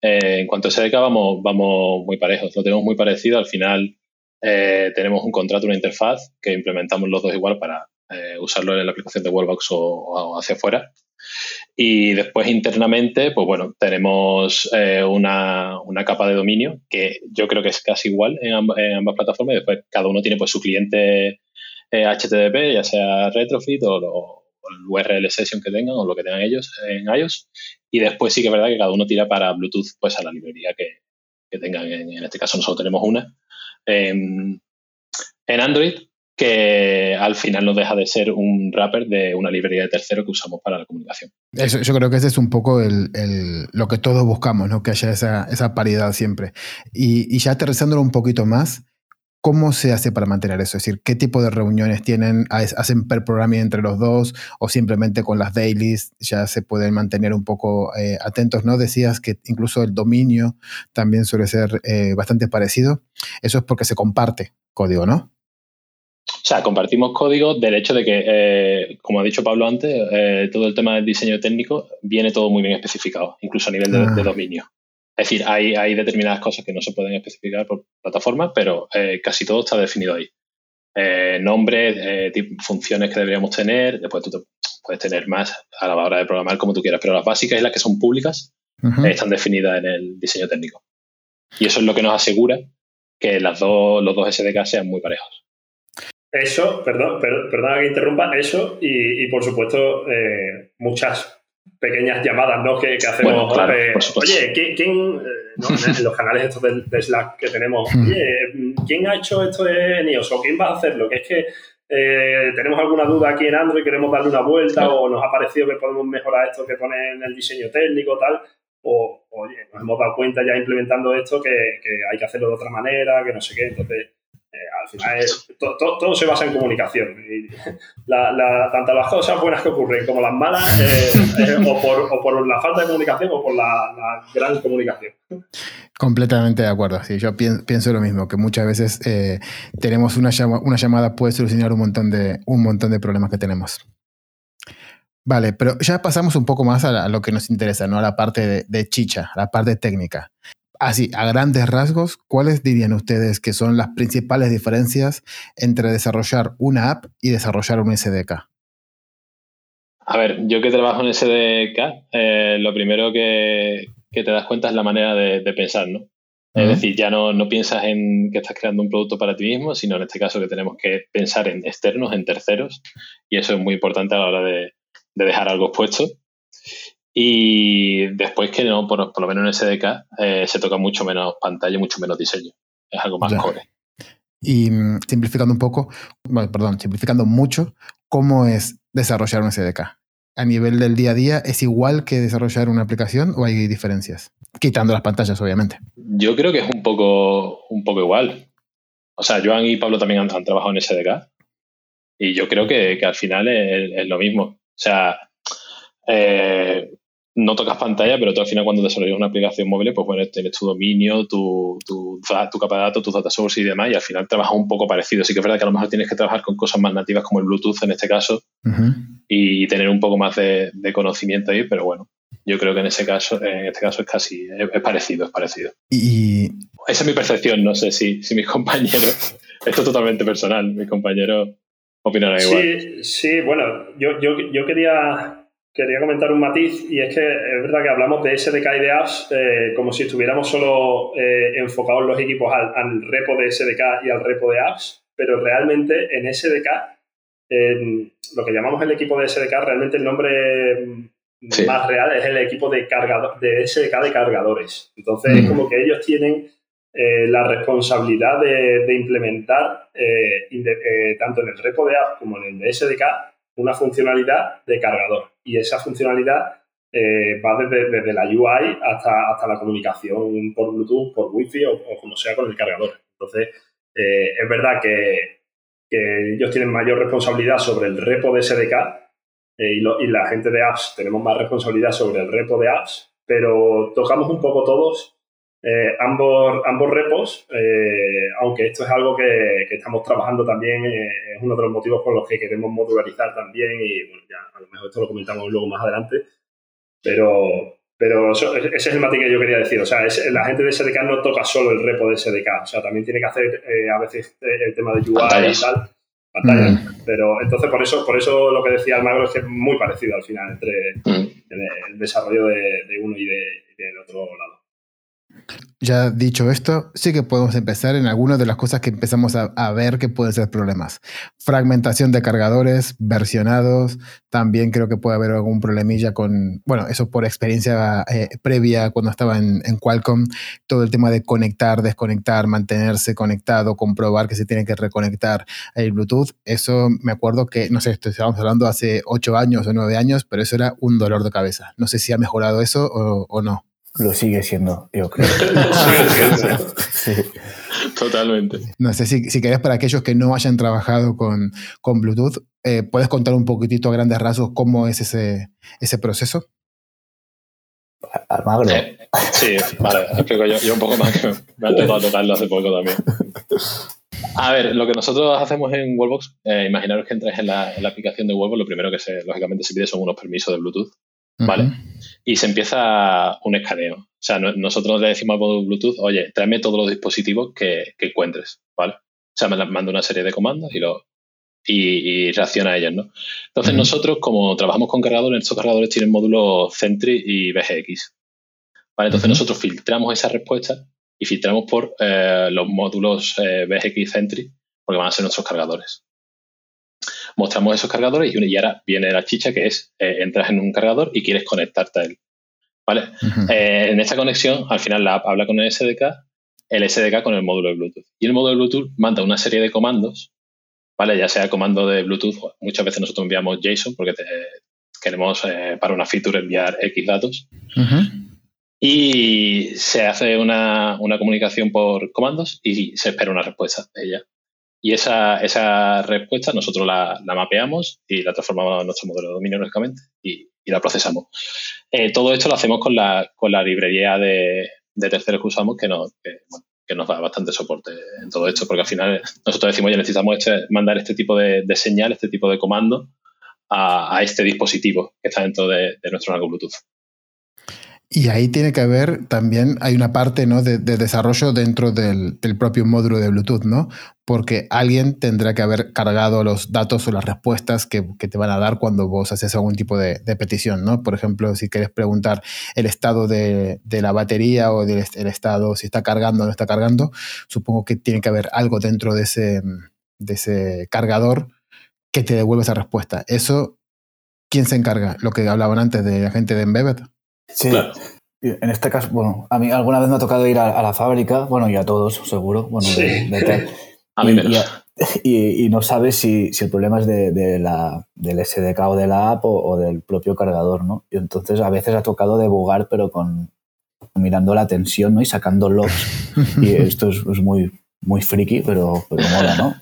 Eh, en cuanto a SDK vamos, vamos muy parejos, lo tenemos muy parecido, al final eh, tenemos un contrato, una interfaz que implementamos los dos igual para eh, usarlo en la aplicación de Wallbox o, hacia afuera. Y después internamente, pues bueno, tenemos eh, una, una, capa de dominio que yo creo que es casi igual en, amb en ambas plataformas. Y después cada uno tiene pues su cliente HTTP, ya sea retrofit o, el URL session que tengan o lo que tengan ellos en iOS. Y después sí que es verdad que cada uno tira para Bluetooth pues a la librería que, que tengan. En, en, este caso nosotros tenemos una en, en Android que al final no deja de ser un wrapper de una librería de tercero que usamos para la comunicación. Eso, yo creo que ese es un poco el, el, lo que todos buscamos, ¿no? que haya esa, esa paridad siempre. Y, y, ya aterrizándolo un poquito más, ¿cómo se hace para mantener eso? Es decir, ¿qué tipo de reuniones tienen? ¿Hacen per programming entre los dos o simplemente con las dailies ya se pueden mantener un poco eh, atentos? ¿no? Decías que incluso el dominio también suele ser eh, bastante parecido. Eso es porque se comparte código, ¿no? O sea, compartimos código del hecho de que, eh, como ha dicho Pablo antes, todo el tema del diseño técnico viene todo muy bien especificado, incluso a nivel de, ah. de dominio. Es decir, hay, hay, determinadas cosas que no se pueden especificar por plataforma, pero eh, casi todo está definido ahí. Eh, nombres, eh, funciones que deberíamos tener, después tú te, puedes tener más a la hora de programar como tú quieras, pero las básicas y las que son públicas uh -huh. están definidas en el diseño técnico. Y eso es lo que nos asegura que las dos, los dos SDK sean muy parejos. Eso, perdón, perdón, perdón que interrumpa, eso y, y por supuesto eh, muchas pequeñas llamadas ¿no? que, que hacemos. Bueno, claro, eh, oye, ¿quién, quién eh, ¿no? en los canales estos de, de, Slack que tenemos, oye, ¿quién ha hecho esto de NIOS o quién va a hacerlo? Que es que eh, tenemos alguna duda aquí en Android, queremos darle una vuelta o nos ha parecido que podemos mejorar esto que pone en el diseño técnico, tal. O, oye, nos hemos dado cuenta ya implementando esto que, que hay que hacerlo de otra manera, que no sé qué. Entonces, eh, al final es, to, to, todo se basa en comunicación. Y la, la, tanto las cosas buenas que ocurren como las malas, eh, eh, o, por, o, por, la falta de comunicación o por la, la gran comunicación. Completamente de acuerdo. Sí, yo pienso, lo mismo, que muchas veces eh, tenemos una, llama, una llamada puede solucionar un montón, de, un montón de problemas que tenemos. Vale, pero ya pasamos un poco más a, lo que nos interesa, ¿no? A la parte de, de chicha, a la parte técnica. Así, a grandes rasgos, ¿cuáles dirían ustedes que son las principales diferencias entre desarrollar una app y desarrollar un SDK? A ver, yo que trabajo en SDK, eh, lo primero que, te das cuenta es la manera de, pensar, ¿no? Es decir, ya no, no, piensas en que estás creando un producto para ti mismo, sino en este caso que tenemos que pensar en externos, en terceros, y eso es muy importante a la hora de, de dejar algo expuesto. Y después que no, por, lo menos en SDK eh, se toca mucho menos pantalla, mucho menos diseño. Es algo más core. Y mm, simplificando un poco, perdón, simplificando mucho, ¿cómo es desarrollar un SDK? A nivel del día a día, ¿es igual que desarrollar una aplicación o hay diferencias? Quitando las pantallas, obviamente. Yo creo que es un poco, un poco igual. O sea, Joan y Pablo también han, trabajado en SDK. Y yo creo que, al final es, lo mismo. O sea, eh, no tocas pantalla, pero tú al final cuando desarrollas una aplicación móvil, pues bueno, tienes tu dominio, tu, tu, tu capa de datos, tus data source y demás, y al final trabajas un poco parecido. Sí que es verdad que a lo mejor tienes que trabajar con cosas más nativas como el Bluetooth en este caso y tener un poco más de, conocimiento ahí, pero bueno, yo creo que en ese caso, en este caso es casi, es, parecido, es parecido. Y esa es mi percepción, no sé si, si mis compañeros, esto es totalmente personal, mis compañeros opinarán igual. Sí, sí, bueno, yo, yo, yo quería quería comentar un matiz y es que es verdad que hablamos de SDK y de apps eh, como si estuviéramos solo eh, enfocados los equipos al, repo de SDK y al repo de apps, pero realmente en SDK, lo que llamamos el equipo de SDK, realmente el nombre más real es el equipo de, cargador, de SDK de cargadores. Entonces es como que ellos tienen eh, la responsabilidad de, de implementar tanto en el repo de apps como en el de SDK una funcionalidad de cargador. Y esa funcionalidad eh, va desde, la UI hasta, hasta la comunicación por Bluetooth, por Wi-Fi o, como sea con el cargador. Entonces, eh, es verdad que, ellos tienen mayor responsabilidad sobre el repo de SDK eh, y, y, la gente de apps tenemos más responsabilidad sobre el repo de apps, pero tocamos un poco todos eh, ambos, ambos repos, eh, aunque esto es algo que, estamos trabajando también, eh, es uno de los motivos por los que queremos modularizar también y bueno, ya a lo mejor esto lo comentamos luego más adelante, pero, pero ese es el matiz que yo quería decir, o sea, la gente de SDK no toca solo el repo de SDK, o sea, también tiene que hacer a veces el tema de UI y tal, pantalla, mm. pero entonces por eso, por eso lo que decía Almagro es que es muy parecido al final entre mm. el, desarrollo de, uno y, de, y del otro lado. Ya dicho esto, sí que podemos empezar en algunas de las cosas que empezamos a, ver que pueden ser problemas. Fragmentación de cargadores, versionados, también creo que puede haber algún problemilla con, bueno, eso por experiencia eh, previa cuando estaba en, Qualcomm, todo el tema de conectar, desconectar, mantenerse conectado, comprobar que se tiene que reconectar el Bluetooth, eso me acuerdo que, no sé, estábamos hablando hace ocho años o nueve años, pero eso era un dolor de cabeza. No sé si ha mejorado eso o no. Lo sigue siendo, yo creo. Totalmente. No sé si, si querés para aquellos que no hayan trabajado con, con Bluetooth, eh, ¿puedes contar un poquitito a grandes rasgos cómo es ese, ese proceso? Almagro. sí, vale, explico yo, yo, un poco más que me ha tocado tocarlo hace poco también. A ver, lo que nosotros hacemos en Wallbox, eh, imaginaros que entráis en la, en la, aplicación de Wallbox, lo primero que se, lógicamente se pide son unos permisos de Bluetooth, ¿vale? y se empieza un escaneo. O sea, nosotros le decimos al Bluetooth, oye, tráeme todos los dispositivos que, encuentres, ¿vale? O sea, me manda una serie de comandos y, lo, y, reacciona a ellos, ¿no? Entonces, nosotros, como trabajamos con cargadores, estos cargadores tienen módulos Sentry y BGX. ¿Vale? Entonces, nosotros filtramos esa respuesta y filtramos por eh, los módulos eh, BGX Sentry, porque van a ser nuestros cargadores mostramos esos cargadores y, ahora viene la chicha que es, eh, entras en un cargador y quieres conectarte a él. ¿Vale? Eh, en esta conexión, al final la app habla con el SDK, el SDK con el módulo de Bluetooth. Y el módulo de Bluetooth manda una serie de comandos, ¿vale? Ya sea comando de Bluetooth, muchas veces nosotros enviamos JSON porque queremos eh, para una feature enviar X datos. Y se hace una, una, comunicación por comandos y se espera una respuesta de ella. Y esa, esa respuesta nosotros la, la, mapeamos y la transformamos en nuestro modelo de dominio, lógicamente, y, y la procesamos. Eh, todo esto lo hacemos con la, con la librería de, de terceros que usamos, que nos, que, nos da bastante soporte en todo esto, porque al final nosotros decimos, oye, necesitamos este, mandar este tipo de, de señal, este tipo de comando a, este dispositivo que está dentro de, nuestro marco Bluetooth. Y ahí tiene que haber también, hay una parte ¿no? de, desarrollo dentro del, propio módulo de Bluetooth, ¿no? Porque alguien tendrá que haber cargado los datos o las respuestas que, te van a dar cuando vos haces algún tipo de, petición, ¿no? Por ejemplo, si quieres preguntar el estado de, la batería o el estado, si está cargando o no está cargando, supongo que tiene que haber algo dentro de ese, de ese cargador que te devuelve esa respuesta. Eso, ¿quién se encarga? Lo que hablaban antes de la gente de Embedded. Sí. En este caso, bueno, a mí alguna vez me ha tocado ir a, la fábrica, bueno, y a todos, seguro, bueno, de, a mí y, y, no sabes si, si, el problema es de, la, del SDK o de la app o, del propio cargador, ¿no? Y entonces a veces ha tocado debugar, pero con mirando la tensión, ¿no? Y sacando logs. y esto es, muy, muy friki, pero, pero mola, ¿no?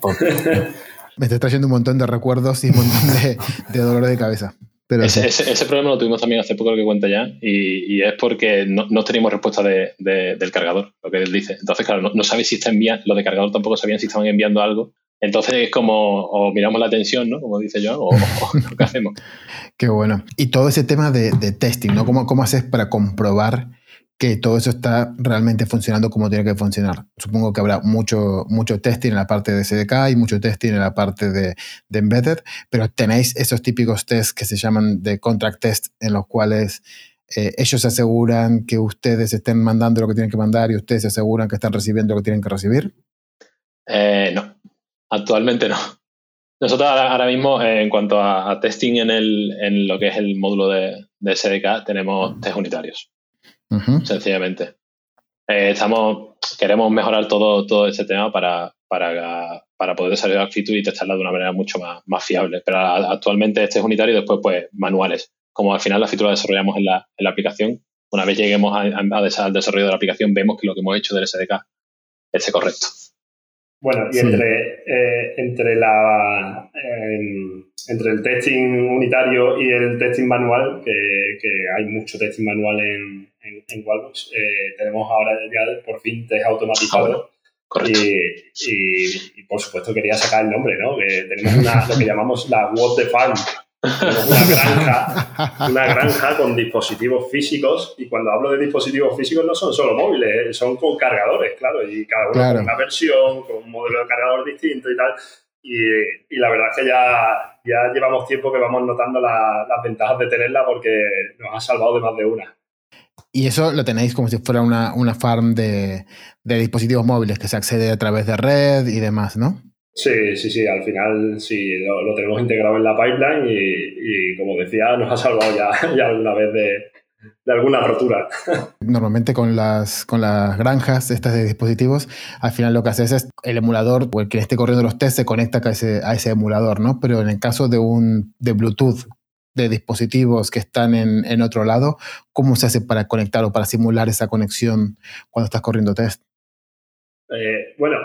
me está trayendo un montón de recuerdos y un montón de, de dolor de cabeza ese, problema lo tuvimos también hace poco, lo que cuenta ya, y, es porque no, no teníamos respuesta del cargador, lo que él dice. Entonces, claro, no, no sabes si está enviando, los de cargador tampoco sabían si estaban enviando algo. Entonces es como, o miramos la tensión, ¿no? Como dice yo, o, lo que hacemos. Qué bueno. Y todo ese tema de, de testing, ¿no? ¿Cómo, ¿Cómo haces para comprobar que todo eso está realmente funcionando como tiene que funcionar. Supongo que habrá mucho, mucho testing en la parte de SDK y mucho testing en la parte de, embedded, pero tenéis esos típicos tests que se llaman de contract test en los cuales eh, ellos aseguran que ustedes estén mandando lo que tienen que mandar y ustedes se aseguran que están recibiendo lo que tienen que recibir. Eh, no, actualmente no. Nosotros ahora, mismo, eh, en cuanto a, testing en, el, en, lo que es el módulo de, de SDK, tenemos test unitarios sencillamente. Eh, estamos, queremos mejorar todo, todo este tema para, para, para poder desarrollar feature y testarla de una manera mucho más, más fiable. Pero actualmente este es unitario y después pues manuales. Como al final la feature la desarrollamos en la, en la aplicación, una vez lleguemos a, al desarrollo de la aplicación vemos que lo que hemos hecho del SDK es correcto. Bueno, y entre, eh, entre, la, entre el testing unitario y el testing manual, que, que hay mucho testing manual en, en, en Wallbox, eh, tenemos ahora ya por fin test automatizado. Y, y, por supuesto quería sacar el nombre, ¿no? Que tenemos una, lo que llamamos la What the Farm, una granja, una granja con dispositivos físicos y cuando hablo de dispositivos físicos no son solo móviles, eh, son con cargadores, claro, y cada uno con una versión, con un modelo de cargador distinto y tal. Y, la verdad es que ya, ya llevamos tiempo que vamos notando las ventajas de tenerla porque nos ha salvado de más de una. Y eso lo tenéis como si fuera una, una farm de, dispositivos móviles que se accede a través de red y demás, ¿no? Sí, sí, sí, al final sí, lo, tenemos integrado en la pipeline y, como decía, nos ha salvado ya, ya alguna vez de, alguna rotura. Normalmente con las, con las granjas estas de dispositivos, al final lo que haces es el emulador o el que esté corriendo los test se conecta a ese, a ese emulador, ¿no? Pero en el caso de un de Bluetooth de dispositivos que están en, otro lado, ¿cómo se hace para conectar o para simular esa conexión cuando estás corriendo test? Eh, bueno,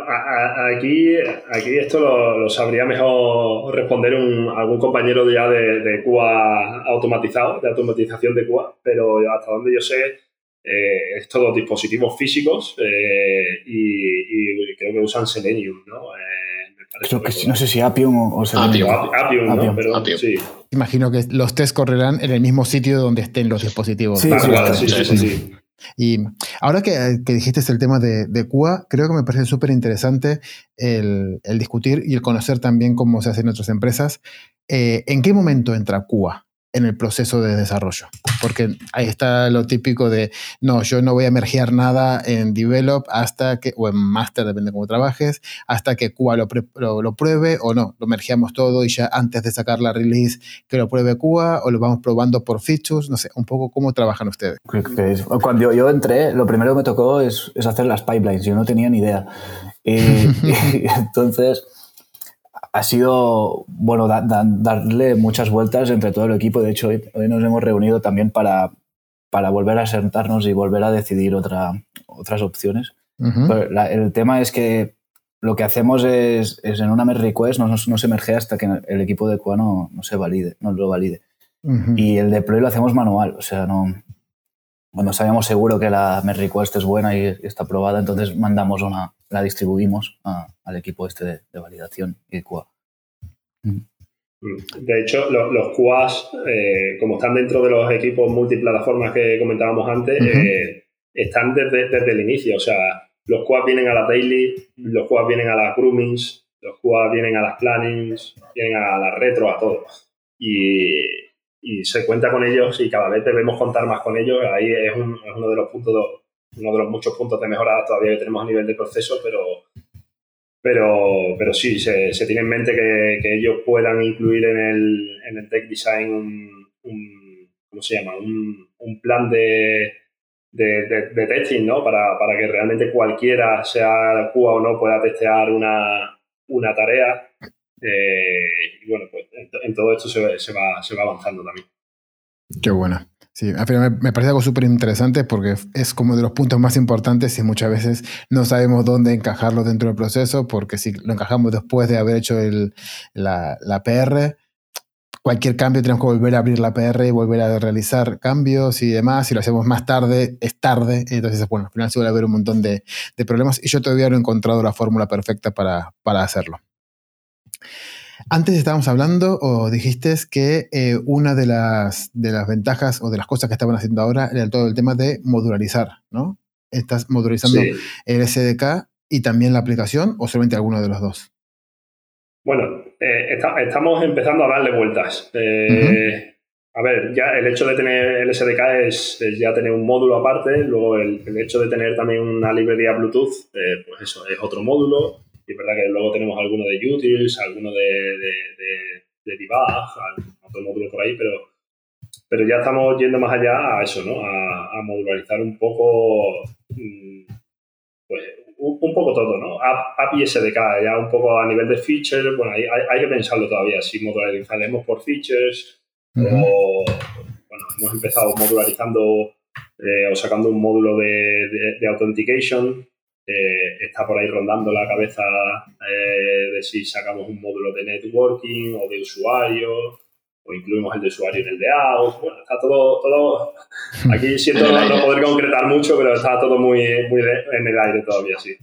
aquí, aquí esto lo, sabría mejor responder algún compañero ya de, de QA automatizado, de automatización de QA, pero hasta donde yo sé, eh, es todo dispositivos físicos eh, y, creo que usan Selenium, ¿no? Creo que no sé si Appium o, Selenium. Appium, ¿no? sí. Imagino que los tests correrán en el mismo sitio donde estén los dispositivos. Sí, sí, sí, sí, Y ahora que, dijiste el tema de, de QA, creo que me parece súper interesante el, discutir y el conocer también cómo se hace en otras empresas. Eh, ¿En qué momento entra QA? En el proceso de desarrollo. Porque ahí está lo típico de, no, yo no voy a mergear nada en develop hasta que, o en master, depende de cómo trabajes, hasta que QA lo, lo, pruebe o no, lo mergeamos todo y ya antes de sacar la release que lo pruebe QA o lo vamos probando por features, no sé, un poco cómo trabajan ustedes. Cuando yo, entré, lo primero que me tocó es, es hacer las pipelines, yo no tenía ni idea. y entonces ha sido, bueno, darle muchas vueltas entre todo el equipo. De hecho, hoy, nos hemos reunido también para, para volver a sentarnos y volver a decidir otra, otras opciones. el tema es que lo que hacemos es, es en una merge request no, no, se merge hasta que el equipo de QA no, se valide, no lo valide. Y el deploy lo hacemos manual, o sea, no, cuando sabemos seguro que la merge request es buena y está aprobada, entonces mandamos una, la distribuimos al equipo este de, validación y de QA. Mm. De hecho, los QAs, eh, como están dentro de los equipos multiplataformas que comentábamos antes, eh, están desde, desde, el inicio. O sea, los QAs vienen a la daily, los QAs vienen a las groomings, los QAs vienen a las plannings, vienen a las retro, a todo. Y, y, se cuenta con ellos y cada vez debemos contar más con ellos. Ahí es, es uno de los puntos, uno de los muchos puntos de mejora todavía que tenemos a nivel de proceso, pero pero, pero sí, se, se tiene en mente que, que, ellos puedan incluir en el, en el tech design un, ¿cómo se llama? Un, un plan de, de, testing, ¿no? Para, para, que realmente cualquiera, sea QA o no, pueda testear una, una tarea. Eh, y bueno, pues en, todo esto se, va, se va avanzando también. Qué buena. Sí, me, me parece algo súper interesante porque es como de los puntos más importantes y muchas veces no sabemos dónde encajarlo dentro del proceso porque si lo encajamos después de haber hecho la, la PR, cualquier cambio tenemos que volver a abrir la PR y volver a realizar cambios y demás. Si lo hacemos más tarde, es tarde. Entonces, bueno, al final se va a haber un montón de, de problemas y yo todavía no he encontrado la fórmula perfecta para, para hacerlo. Antes estábamos hablando o dijiste que eh, una de las, de las ventajas o de las cosas que estaban haciendo ahora era todo el tema de modularizar, ¿no? ¿Estás modularizando el SDK y también la aplicación o solamente alguno de los dos? Bueno, eh, estamos empezando a darle vueltas. Eh, a ver, ya el hecho de tener el SDK es, ya tener un módulo aparte, luego el, el, hecho de tener también una librería Bluetooth, pues eso, es otro módulo. Y es verdad que luego tenemos alguno de utils, alguno de, de, de, de debug, otro módulo por ahí, pero, pero ya estamos yendo más allá a eso, ¿no? A, a modularizar un poco, mm, pues, un, un, poco todo, ¿no? API SDK, ya un poco a nivel de features, bueno, hay, hay, hay que pensarlo todavía, si modularizaremos por features uh -huh. o, bueno, hemos empezado modularizando eh, o sacando un módulo de, de, de authentication eh, está por ahí rondando la cabeza eh, de si sacamos un módulo de networking o de usuario o incluimos el de usuario en el de out. Bueno, está todo, todo aquí siento no, poder concretar mucho, pero está todo muy, muy en el aire todavía, sí.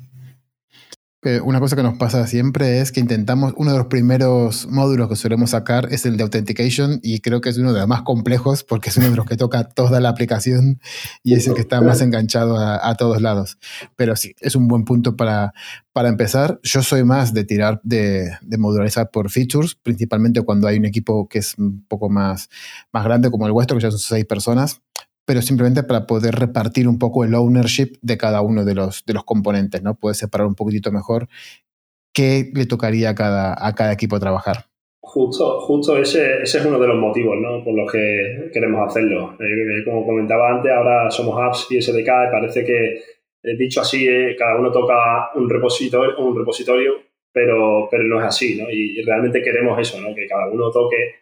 Una cosa que nos pasa siempre es que intentamos, uno de los primeros módulos que solemos sacar es el de Authentication y creo que es uno de los más complejos porque es uno de los que toca toda la aplicación y es el que está más enganchado a, a todos lados. Pero sí, es un buen punto para, para empezar. Yo soy más de tirar, de, de, modularizar por features, principalmente cuando hay un equipo que es un poco más, más grande como el vuestro, que ya son seis personas pero simplemente para poder repartir un poco el ownership de cada uno de los, de los componentes, ¿no? Puedes separar un poquitito mejor qué le tocaría a cada, a cada equipo trabajar. Justo, justo ese, ese es uno de los motivos ¿no? por los que queremos hacerlo. Eh, como comentaba antes, ahora somos apps y SDK y parece que, eh, dicho así, eh, cada uno toca un repositorio, un repositorio pero, pero no es así. ¿no? Y, y realmente queremos eso, ¿no? que cada uno toque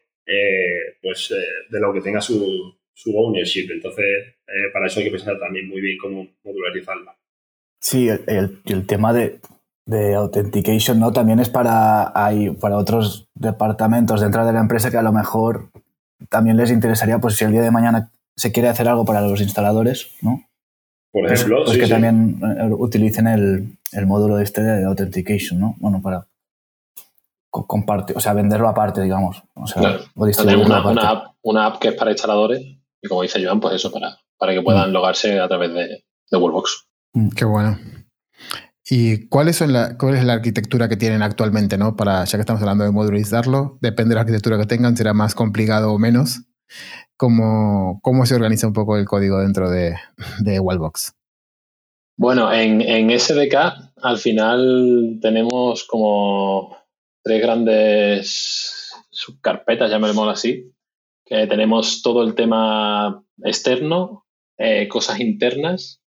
pues, de lo que tenga su, su ownership. Entonces, eh, para eso hay que pensar también muy bien cómo modularizarlo. Sí, el, el, el tema de, de, authentication ¿no? también es para, hay, para otros departamentos dentro de la empresa que a lo mejor también les interesaría, pues si el día de mañana se quiere hacer algo para los instaladores, ¿no? Por ejemplo, pues, pues sí, que sí. también eh, utilicen el, el módulo este de authentication, ¿no? Bueno, para compartir, o sea, venderlo aparte, digamos. O sea, claro. o distribuirlo una, aparte. Una app, una app que es para instaladores y como dice Joan, pues eso, para, para que puedan mm. logarse a través de, de Workbox. Mm, qué bueno. ¿Y cuáles son la, cuál es la arquitectura que tienen actualmente, no? Para, ya que estamos hablando de modularizarlo, depende de la arquitectura que tengan, será más complicado o menos. ¿Cómo, cómo se organiza un poco el código dentro de, de Wallbox? Bueno, en, en SDK al final tenemos como tres grandes subcarpetas, llamémoslo así, tenemos todo el tema externo, eh, cosas internas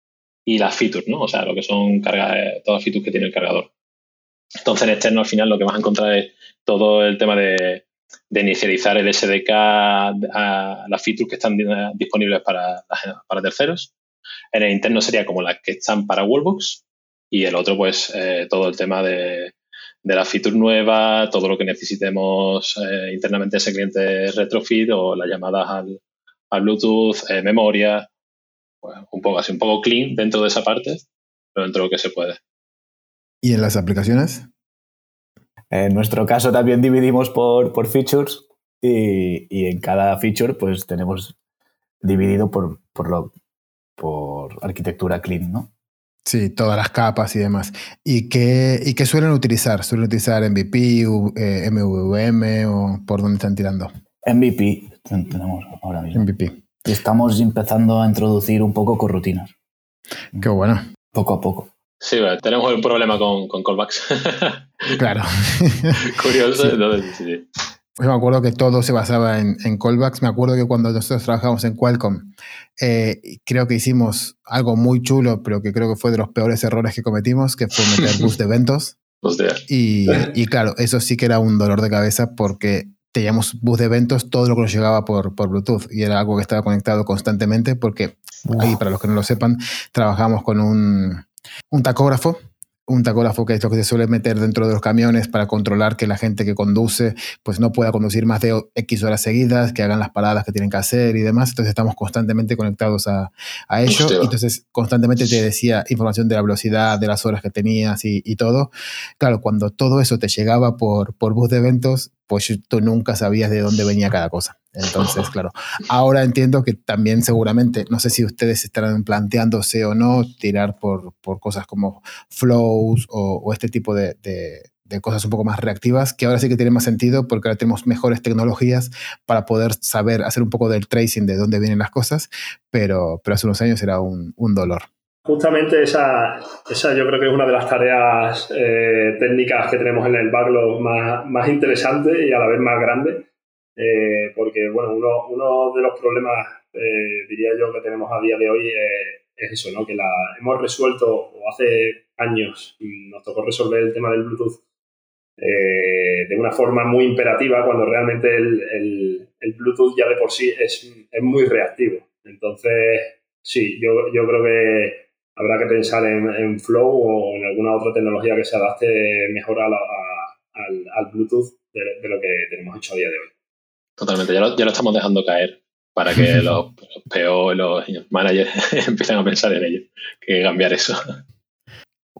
y las features, ¿no? O sea, lo que son carga, todas las features que tiene el cargador. Entonces, en externo, al final, lo que vas a encontrar es todo el tema de, de inicializar el SDK a las features que están disponibles para, para terceros. En el interno sería como las que están para Wallbox y el otro, pues, eh, todo el tema de, de la feature nueva, todo lo que necesitemos eh, internamente ese cliente retrofit o las llamadas al, al Bluetooth, eh, memoria, pues un poco así, un poco clean dentro de esa parte, pero dentro de lo que se puede. ¿Y en las aplicaciones? En nuestro caso también dividimos por, por features y, y, en cada feature pues tenemos dividido por, por, lo, por arquitectura clean, ¿no? Sí, todas las capas y demás. ¿Y qué, y qué suelen utilizar? ¿Suelen utilizar MVP, eh, MVM o por dónde están tirando? MVP tenemos ahora mismo. MVP. Y estamos empezando a introducir un poco con rutinas. Qué bueno. Poco a poco. Sí, tenemos un problema con, con callbacks. claro. Curioso. Sí. sí. Yo me acuerdo que todo se basaba en, en, callbacks. Me acuerdo que cuando nosotros trabajamos en Qualcomm, eh, creo que hicimos algo muy chulo, pero que creo que fue de los peores errores que cometimos, que fue meter bus de eventos. y, y, claro, eso sí que era un dolor de cabeza porque teníamos bus de eventos, todo lo que nos llegaba por, por Bluetooth y era algo que estaba conectado constantemente porque, ahí, para los que no lo sepan, trabajamos con un, un tacógrafo un tacógrafo que es lo que se suele meter dentro de los camiones para controlar que la gente que conduce pues no pueda conducir más de X horas seguidas, que hagan las paradas que tienen que hacer y demás. Entonces estamos constantemente conectados a, a ello. Entonces constantemente te decía información de la velocidad, de las horas que tenías y, y todo. Claro, cuando todo eso te llegaba por, por bus de eventos, pues tú nunca sabías de dónde venía cada cosa. Entonces, claro, ahora entiendo que también seguramente, no sé si ustedes estarán planteándose o no tirar por, por cosas como flows o, este tipo de, de, de, cosas un poco más reactivas, que ahora sí que tiene más sentido porque ahora tenemos mejores tecnologías para poder saber hacer un poco del tracing de dónde vienen las cosas, pero, pero hace unos años era un, un dolor. Justamente esa, esa yo creo que es una de las tareas eh, técnicas que tenemos en el backlog más, más interesante y a la vez más grande eh, porque, bueno, uno, uno, de los problemas, eh, diría yo, que tenemos a día de hoy es eso, ¿no? Que la hemos resuelto, o hace años nos tocó resolver el tema del Bluetooth eh, de una forma muy imperativa, cuando realmente el, el, el Bluetooth ya de por sí es, es, muy reactivo. Entonces, sí, yo, yo creo que habrá que pensar en, en, Flow o en alguna otra tecnología que se adapte mejor a la, a, al, al, Bluetooth de, de lo que tenemos hecho a día de hoy. Totalmente, ya lo, ya lo estamos dejando caer para que los, los PO y los managers empiecen a pensar en ello, que cambiar eso.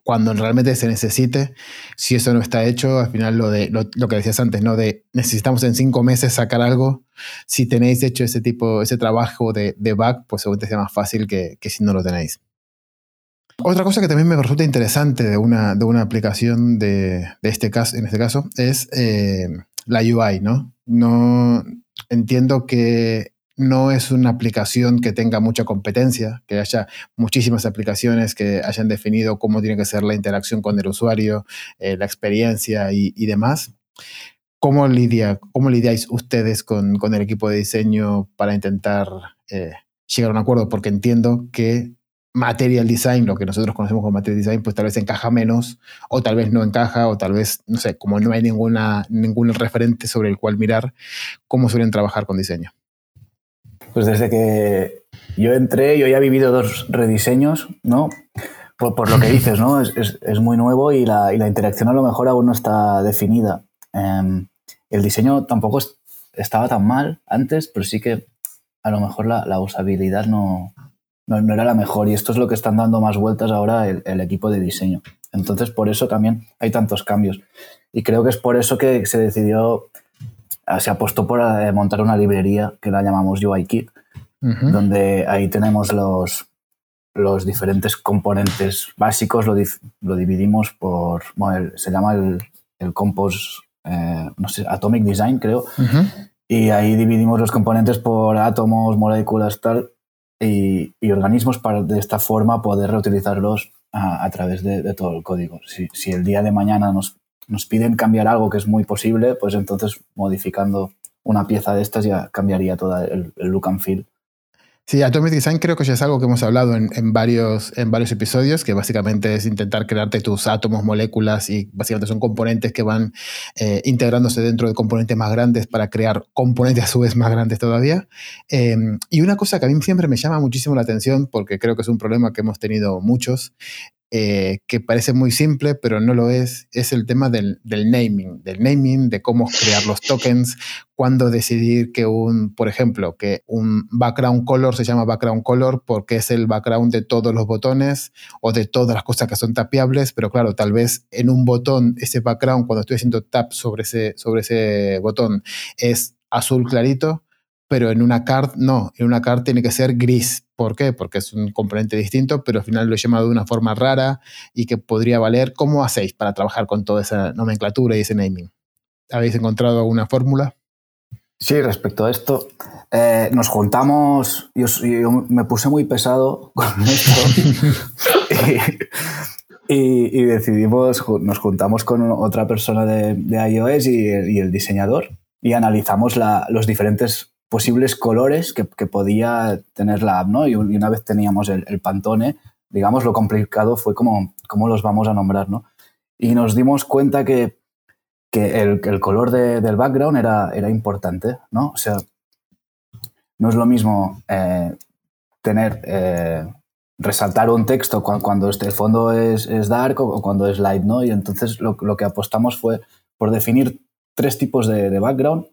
Cuando realmente se necesite, si eso no está hecho, al final lo de lo, lo, que decías antes, ¿no? De necesitamos en cinco meses sacar algo. Si tenéis hecho ese tipo, ese trabajo de, de back, pues seguramente sea más fácil que, que si no lo tenéis. Otra cosa que también me resulta interesante de una, de una aplicación de, este caso, en este caso es eh, la UI, ¿no? No entiendo que no es una aplicación que tenga mucha competencia, que haya muchísimas aplicaciones que hayan definido cómo tiene que ser la interacción con el usuario, eh, la experiencia y, y, demás. ¿Cómo, lidia, cómo lidiáis ustedes con, con, el equipo de diseño para intentar eh, llegar a un acuerdo? Porque entiendo que material design, lo que nosotros conocemos como material design, pues tal vez encaja menos, o tal vez no encaja, o tal vez, no sé, como no hay ninguna, ningún referente sobre el cual mirar, ¿cómo suelen trabajar con diseño? Pues desde que yo entré, yo ya he vivido dos rediseños, ¿no? Por, por lo que dices, ¿no? Es, es, muy nuevo y la, y la, interacción a lo mejor aún no está definida. Eh, el diseño tampoco es, estaba tan mal antes, pero sí que a lo mejor la usabilidad no, no, no, era la mejor y esto es lo que están dando más vueltas ahora el, el, equipo de diseño. Entonces, por eso también hay tantos cambios. Y creo que es por eso que se decidió, ah, se apostó por eh, montar una librería que la llamamos UIKit, uh -huh. donde ahí tenemos los, los diferentes componentes básicos, lo, lo dividimos por, bueno, el, se llama el, el Compos, eh, no sé, Atomic Design, creo. Uh -huh. Y ahí dividimos los componentes por átomos, moléculas, tal, y, y, organismos para de esta forma poder reutilizarlos a, a través de, todo el código. Si, si, el día de mañana nos, nos piden cambiar algo que es muy posible, pues entonces modificando una pieza de estas ya cambiaría todo el look and feel Sí, Atomic Design creo que ya es algo que hemos hablado en, en, varios, en varios episodios, que básicamente es intentar crearte tus átomos, moléculas y básicamente son componentes que van eh, integrándose dentro de componentes más grandes para crear componentes a su vez más grandes todavía. Eh, y una cosa que a mí siempre me llama muchísimo la atención, porque creo que es un problema que hemos tenido muchos, eh, que parece muy simple, pero no lo es, es el tema del, naming, del naming, de cómo crear los tokens, cuándo decidir que un, por ejemplo, que un background color se llama background color porque es el background de todos los botones o de todas las cosas que son tapeables, pero claro, tal vez en un botón ese background, cuando estoy haciendo tap sobre ese, sobre ese botón, es azul clarito, pero en una card no, en una card tiene que ser gris. ¿Por qué? Porque es un componente distinto, pero al final lo he llamado de una forma rara y que podría valer. ¿Cómo hacéis para trabajar con toda esa nomenclatura y ese naming? ¿Habéis encontrado alguna fórmula? Sí, respecto a esto, eh, nos juntamos, yo, me puse muy pesado con esto y, decidimos, nos juntamos con otra persona de, iOS y, el diseñador y analizamos los diferentes posibles colores que, podía tener la app, ¿no? Y, una vez teníamos el, Pantone, digamos, lo complicado fue cómo, cómo los vamos a nombrar, ¿no? Y nos dimos cuenta que, que el, color del background era, era importante, ¿no? O sea, no es lo mismo eh, tener, eh, resaltar un texto cuando, este, el fondo es, es, dark o cuando es light, ¿no? Y entonces lo, que apostamos fue por definir tres tipos de background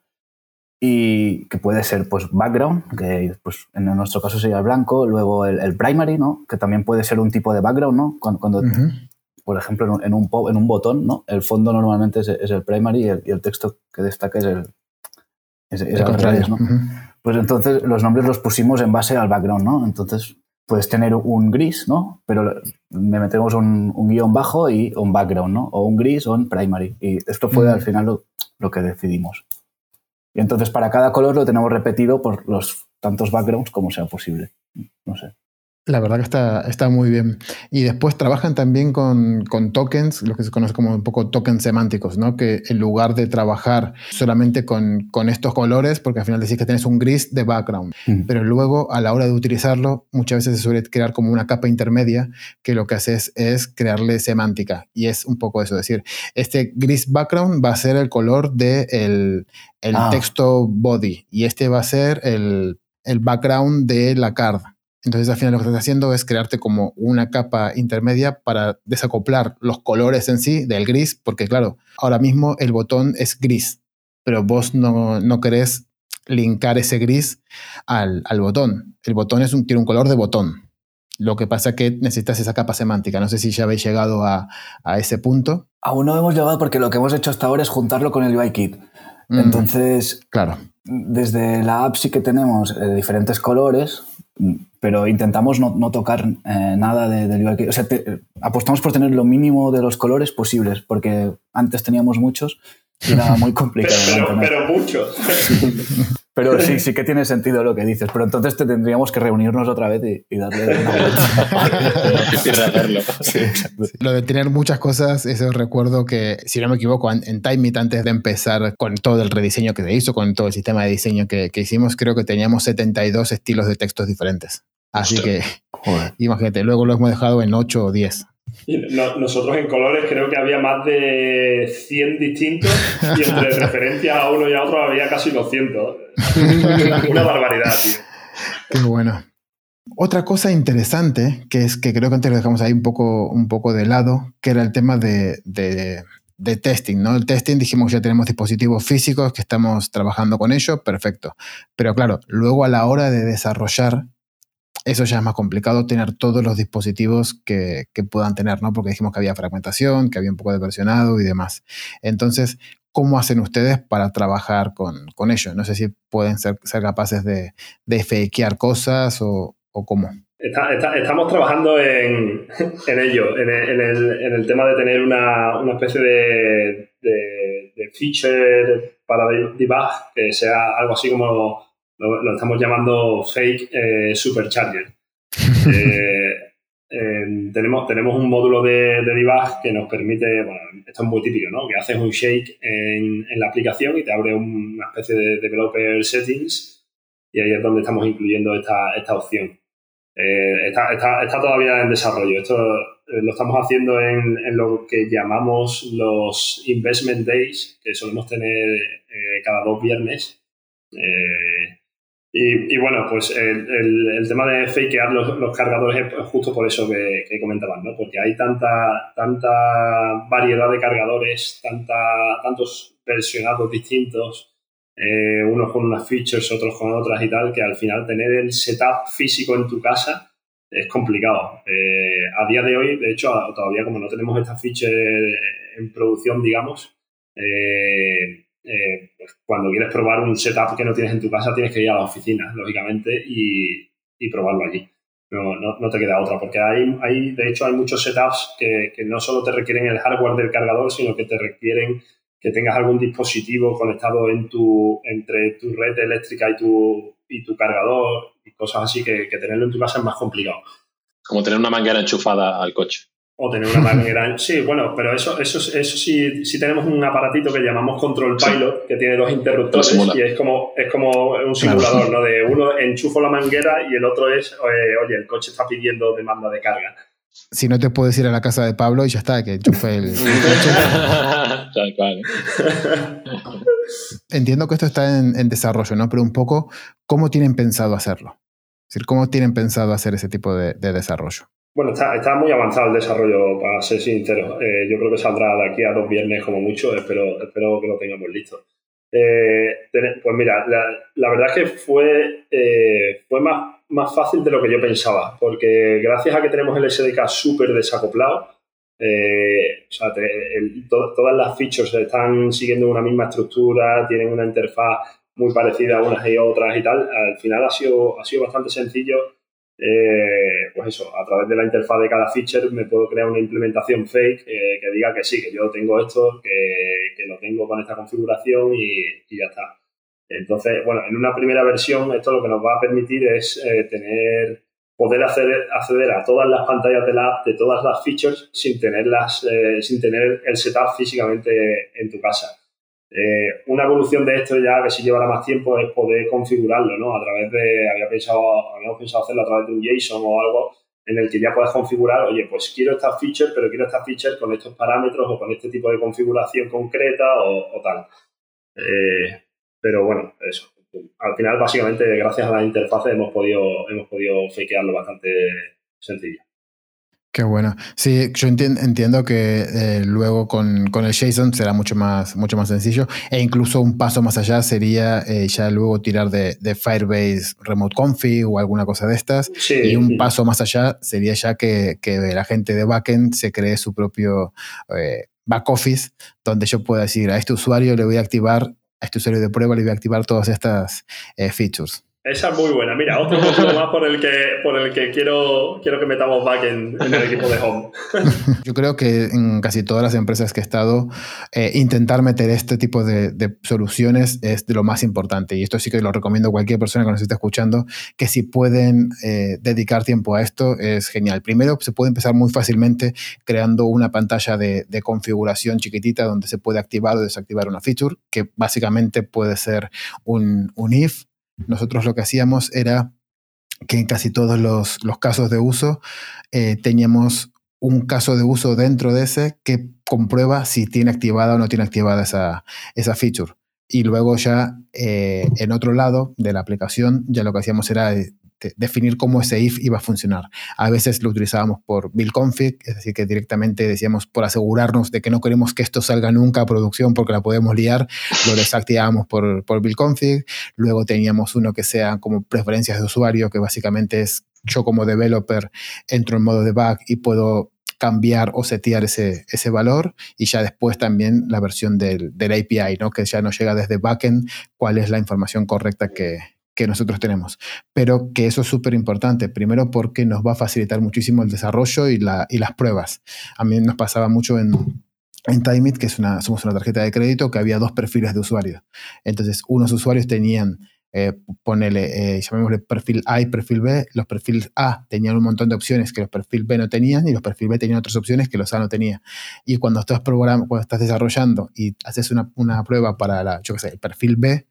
y que puede ser pues background, que pues, en nuestro caso sería el blanco, luego el, primary, ¿no? que también puede ser un tipo de background, ¿no? cuando, por ejemplo, en un, en un botón, ¿no? el fondo normalmente es, el primary y el, texto que destaca es el, es, ¿no? Pues entonces los nombres los pusimos en base al background, ¿no? Entonces puedes tener un gris, ¿no? Pero me metemos un, un guion bajo y un background, ¿no? O un gris o un primary. Y esto fue al final lo, lo que decidimos. Y entonces para cada color lo tenemos repetido por los tantos backgrounds como sea posible. No sé. La verdad que está, está muy bien. Y después trabajan también con, con, tokens, lo que se conoce como un poco tokens semánticos, ¿no? Que en lugar de trabajar solamente con, con estos colores, porque al final decís que tienes un gris de background, mm. pero luego a la hora de utilizarlo, muchas veces se suele crear como una capa intermedia que lo que haces es crearle semántica. Y es un poco eso, es decir, este gris background va a ser el color del de el, ah. texto body y este va a ser el, el background de la card. Entonces al final lo que estás haciendo es crearte como una capa intermedia para desacoplar los colores en sí del gris, porque claro, ahora mismo el botón es gris, pero vos no, no querés linkar ese gris al, al botón. El botón es un, tiene un color de botón. Lo que pasa es que necesitas esa capa semántica. No sé si ya habéis llegado a, a ese punto. Aún no hemos llegado porque lo que hemos hecho hasta ahora es juntarlo con el UIKit. Mm. Entonces, claro. desde la app sí que tenemos eh, diferentes colores, pero intentamos no, no tocar eh, nada de, de O sea, apostamos por tener lo mínimo de los colores posibles, porque antes teníamos muchos y era muy complicado. pero, pero, muchos. Pero sí, sí que tiene sentido lo que dices. Pero entonces te tendríamos que reunirnos otra vez y, darle una vuelta. sí, Lo de tener muchas cosas, eso recuerdo que, si no me equivoco, en, en Time antes de empezar con todo el rediseño que se hizo, con todo el sistema de diseño que, que hicimos, creo que teníamos 72 estilos de textos diferentes. Así que, imagínate, luego lo hemos dejado en 8 o 10. Nosotros en colores creo que había más de 100 distintos y entre referencias a uno y a otro había casi 200. Una barbaridad, tío. Qué bueno. Otra cosa interesante, que es que creo que antes lo dejamos ahí un poco, un poco de lado, que era el tema de, de, de testing, ¿no? El testing dijimos ya tenemos dispositivos físicos que estamos trabajando con ellos, perfecto. Pero claro, luego a la hora de desarrollar eso ya es más complicado tener todos los dispositivos que, puedan tener, ¿no? Porque dijimos que había fragmentación, que había un poco de versionado y demás. Entonces, ¿cómo hacen ustedes para trabajar con, con ello? No sé si pueden ser, ser capaces de, de fakear cosas o, cómo. estamos trabajando en, ello, en el, tema de tener una, especie de, de, feature para debug que sea algo así como lo, estamos llamando fake eh, supercharger. Eh, tenemos, tenemos un módulo de, de, debug que nos permite, bueno, esto es muy típico, ¿no? Que haces un shake en, en la aplicación y te abre una especie de developer settings y ahí es donde estamos incluyendo esta, esta opción. Eh, está, está, está, todavía en desarrollo. Esto lo estamos haciendo en, en, lo que llamamos los investment days, que solemos tener cada dos viernes. Y, bueno, pues el, tema de fakear los, los, cargadores es justo por eso que, que comentaban, ¿no? Porque hay tanta, tanta variedad de cargadores, tanta, tantos versionados distintos, eh, unos con unas features, otros con otras y tal, que al final tener el setup físico en tu casa es complicado. Eh, a día de hoy, de hecho, todavía como no tenemos esta feature en producción, digamos, eh, eh, pues cuando quieres probar un setup que no tienes en tu casa, tienes que ir a la oficina, lógicamente, y, probarlo allí. No, no, te queda otra, porque hay, hay, de hecho, hay muchos setups que, que, no solo te requieren el hardware del cargador, sino que te requieren que tengas algún dispositivo conectado en tu, entre tu red eléctrica y tu, y tu cargador y cosas así, que, que tenerlo en tu casa es más complicado. Como tener una manguera enchufada al coche. O tener una manguera. Sí, bueno, pero eso, eso, eso sí, sí tenemos un aparatito que llamamos Control Pilot, que tiene dos interruptores y es como, es como un simulador, ¿no? De uno enchufo la manguera y el otro es, eh, oye, el coche está pidiendo demanda de carga. Si no te puedes ir a la casa de Pablo y ya está, que enchufe el. Entiendo que esto está en, desarrollo, ¿no? Pero un poco, ¿cómo tienen pensado hacerlo? Es decir, ¿cómo tienen pensado hacer ese tipo de desarrollo? Bueno, está, muy avanzado el desarrollo, para ser sincero. Eh, yo creo que saldrá de aquí a dos viernes como mucho, espero, espero que lo tengamos listo. Eh, pues mira, la, verdad es que fue, eh, más, fácil de lo que yo pensaba, porque gracias a que tenemos el SDK súper desacoplado, todas las features están siguiendo una misma estructura, tienen una interfaz muy parecida unas y otras y tal, al final ha sido bastante sencillo eh, pues eso, a través de la interfaz de cada feature me puedo crear una implementación fake eh, que diga que sí, que yo tengo esto, que, lo tengo con esta configuración y, ya está. Entonces, bueno, en una primera versión esto lo que nos va a permitir es eh, tener poder acceder, acceder, a todas las pantallas de la app, de todas las features, sin, tenerlas, sin tener el setup físicamente en tu casa. Eh, una evolución de esto ya que si llevará más tiempo es poder configurarlo, ¿no? A través de, había pensado, habíamos pensado hacerlo a través de un JSON o algo en el que ya puedes configurar, oye, pues quiero esta feature, pero quiero esta feature con estos parámetros o con este tipo de configuración concreta o, tal. Eh, pero bueno, eso. Al final, básicamente, gracias a la interfaz hemos podido, hemos podido fakearlo bastante sencillo. Qué bueno. Sí, yo entiendo que eh, luego con, con, el JSON será mucho más, mucho más sencillo e incluso un paso más allá sería eh, ya luego tirar de, de, Firebase Remote Config o alguna cosa de estas. y un paso más allá sería ya que, que, la gente de backend se cree su propio eh, back office donde yo pueda decir a este usuario le voy a activar, a este usuario de prueba le voy a activar todas estas features. Esa es muy buena. Mira, otro motivo más por el que, por el que quiero, quiero que metamos back en, el equipo de home. Yo creo que en casi todas las empresas que he estado, eh, intentar meter este tipo de, soluciones es de lo más importante. Y esto sí que lo recomiendo a cualquier persona que nos esté escuchando, que si pueden eh, dedicar tiempo a esto, es genial. Primero, se puede empezar muy fácilmente creando una pantalla de, de configuración chiquitita donde se puede activar o desactivar una feature, que básicamente puede ser un, un if nosotros lo que hacíamos era que en casi todos los, casos de uso eh, teníamos un caso de uso dentro de ese que comprueba si tiene activada o no tiene activada esa, esa feature. Y luego ya eh, en otro lado de la aplicación ya lo que hacíamos era eh, definir cómo ese if iba a funcionar. A veces lo utilizábamos por build config, es decir, que directamente decíamos por asegurarnos de que no queremos que esto salga nunca a producción porque la podemos liar, lo desactivábamos por, por build config. Luego teníamos uno que sea como preferencias de usuario, que básicamente es yo como developer entro en modo debug y puedo cambiar o setear ese, ese valor y ya después también la versión del, del API, ¿no? que ya nos llega desde backend cuál es la información correcta que, que nosotros tenemos. Pero que eso es súper importante, primero porque nos va a facilitar muchísimo el desarrollo y, la, y las pruebas. A mí nos pasaba mucho en, Timeit, que somos una tarjeta de crédito, que había dos perfiles de usuarios. Entonces, unos usuarios tenían eh, ponele, eh, llamémosle perfil A y perfil B, los perfiles A tenían un montón de opciones que los perfil B no tenían y los perfil B tenían otras opciones que los A no tenía. Y cuando estás, cuando estás desarrollando y haces una, una prueba para la, yo qué sé, el perfil B,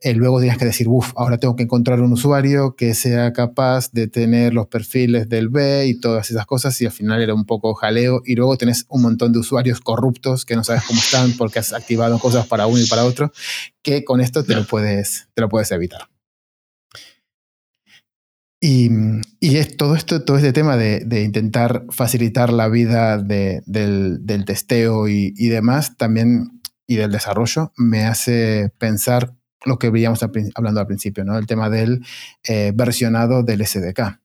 eh, luego tienes que decir, uff, ahora tengo que encontrar un usuario que sea capaz de tener los perfiles del B y todas esas cosas y al final era un poco jaleo. Y luego tenés un montón de usuarios corruptos que no sabes cómo están porque has activado cosas para uno y para otro, que con esto te lo puedes, te lo puedes evitar. Y, es todo esto, todo este tema de, intentar facilitar la vida del, testeo y, demás, también, y del desarrollo, me hace pensar lo que veíamos hablando al principio, ¿no? El tema del eh, versionado del SDK.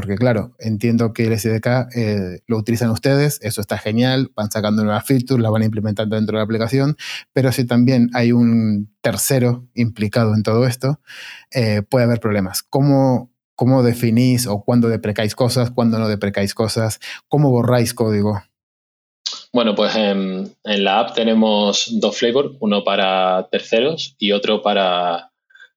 Porque claro, entiendo que el SDK eh, lo utilizan ustedes, eso está genial, van sacando nuevas features, la van implementando dentro de la aplicación, pero si también hay un tercero implicado en todo esto, eh, puede haber problemas. ¿Cómo, ¿Cómo definís o cuándo deprecáis cosas, cuándo no deprecáis cosas? ¿Cómo borráis código? Bueno, pues en, la app tenemos dos flavors, uno para terceros y otro para,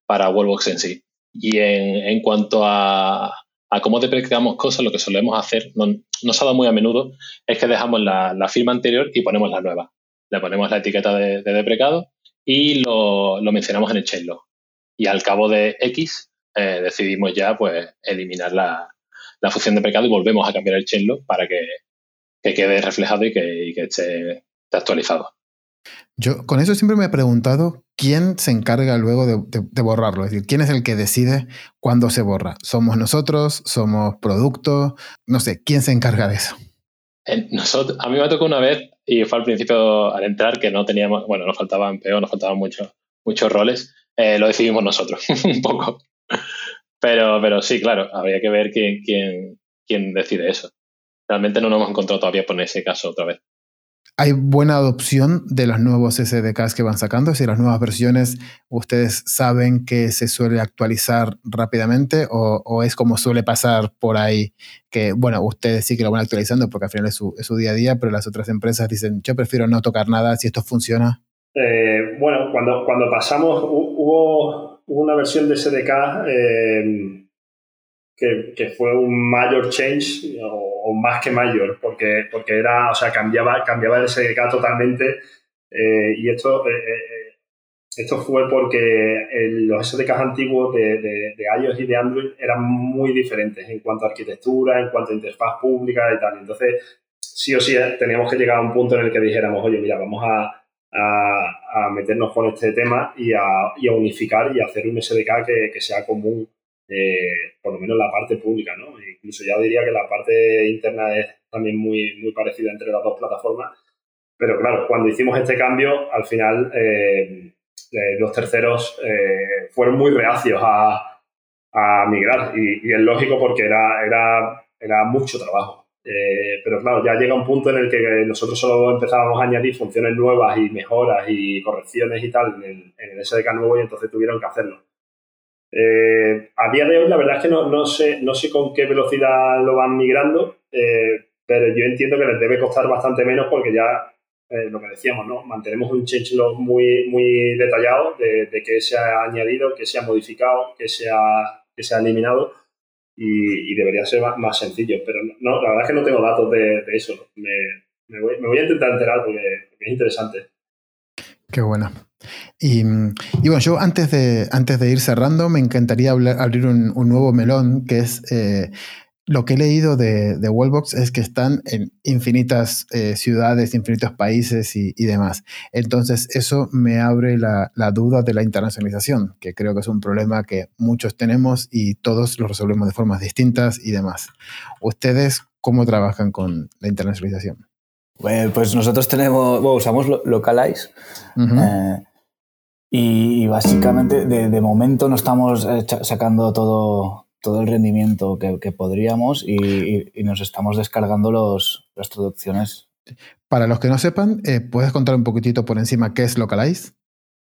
para Wallbox en sí. Y en cuanto a, a cómo deprecamos cosas, lo que solemos hacer, no, se ha dado muy a menudo, es que dejamos la, firma anterior y ponemos la nueva. Le ponemos la etiqueta de, deprecado y lo, mencionamos en el chainlog. Y al cabo de X eh, decidimos ya pues eliminar la, función deprecado y volvemos a cambiar el chainlog para que, quede reflejado y que, y que esté actualizado. Yo con eso siempre me he preguntado quién se encarga luego de, borrarlo, es decir, quién es el que decide cuándo se borra. ¿Somos nosotros? ¿Somos producto? No sé, ¿quién se encarga de eso? a mí me tocó una vez y fue al principio al entrar que no teníamos, bueno, nos faltaban peor, nos faltaban muchos muchos roles, eh, lo decidimos nosotros un poco. Pero, pero sí, claro, habría que ver quién, quién, quién decide eso. Realmente no nos hemos encontrado todavía por ese caso otra vez hay buena adopción de los nuevos SDKs que van sacando, decir, las nuevas versiones, ¿ustedes saben que se suele actualizar rápidamente o, es como suele pasar por ahí? Que, bueno, ustedes sí que lo van actualizando porque al final es su, día a día, pero las otras empresas dicen, yo prefiero no tocar nada si esto funciona. Eh, bueno, cuando, cuando pasamos, hubo, una versión de SDK eh, que, fue un mayor change o, más que mayor, porque, porque era, o sea, cambiaba, cambiaba el SDK totalmente eh, y esto, eh, eh, esto fue porque los SDKs antiguos de, de, iOS y de Android eran muy diferentes en cuanto a arquitectura, en cuanto a interfaz pública y tal. Entonces, sí o sí, teníamos que llegar a un punto en el que dijéramos, oye, mira, vamos a, a, meternos con este tema y a, y a, unificar y hacer un SDK que, que sea común eh, por lo menos la parte pública, ¿no? Incluso ya diría que la parte interna es también muy, muy parecida entre las dos plataformas. Pero claro, cuando hicimos este cambio, al final eh, eh, los terceros fueron muy reacios a, migrar y, es lógico porque era, era, era mucho trabajo. pero claro, ya llega un punto en el que nosotros solo empezábamos a añadir funciones nuevas y mejoras y correcciones y tal en el, en el SDK nuevo y entonces tuvieron que hacerlo. Eh, a día de hoy, la verdad es que no, no, sé, no sé con qué velocidad lo van migrando, eh, pero yo entiendo que les debe costar bastante menos porque ya, eh, lo que decíamos, ¿no? mantenemos un changelog muy, muy detallado de, de qué se ha añadido, qué se ha modificado, qué se ha, qué se ha eliminado y, debería ser más, sencillo. Pero no, la verdad es que no tengo datos de, eso. Me, me, voy, me, voy, a intentar enterar porque, porque es interesante. Qué bueno. Y, bueno, yo antes de, antes de ir cerrando, me encantaría abrir un, nuevo melón, que es eh, lo que he leído de, Wallbox es que están en infinitas eh, ciudades, infinitos países y, demás. Entonces, eso me abre la, duda de la internacionalización, que creo que es un problema que muchos tenemos y todos lo resolvemos de formas distintas y demás. ¿Ustedes cómo trabajan con la internacionalización? Pues nosotros tenemos, usamos Localize. Y, básicamente, de, momento no estamos eh, sacando todo, todo el rendimiento que, podríamos y, nos estamos descargando los, las traducciones. Para los que no sepan, eh, ¿puedes contar un poquitito por encima qué es Localize?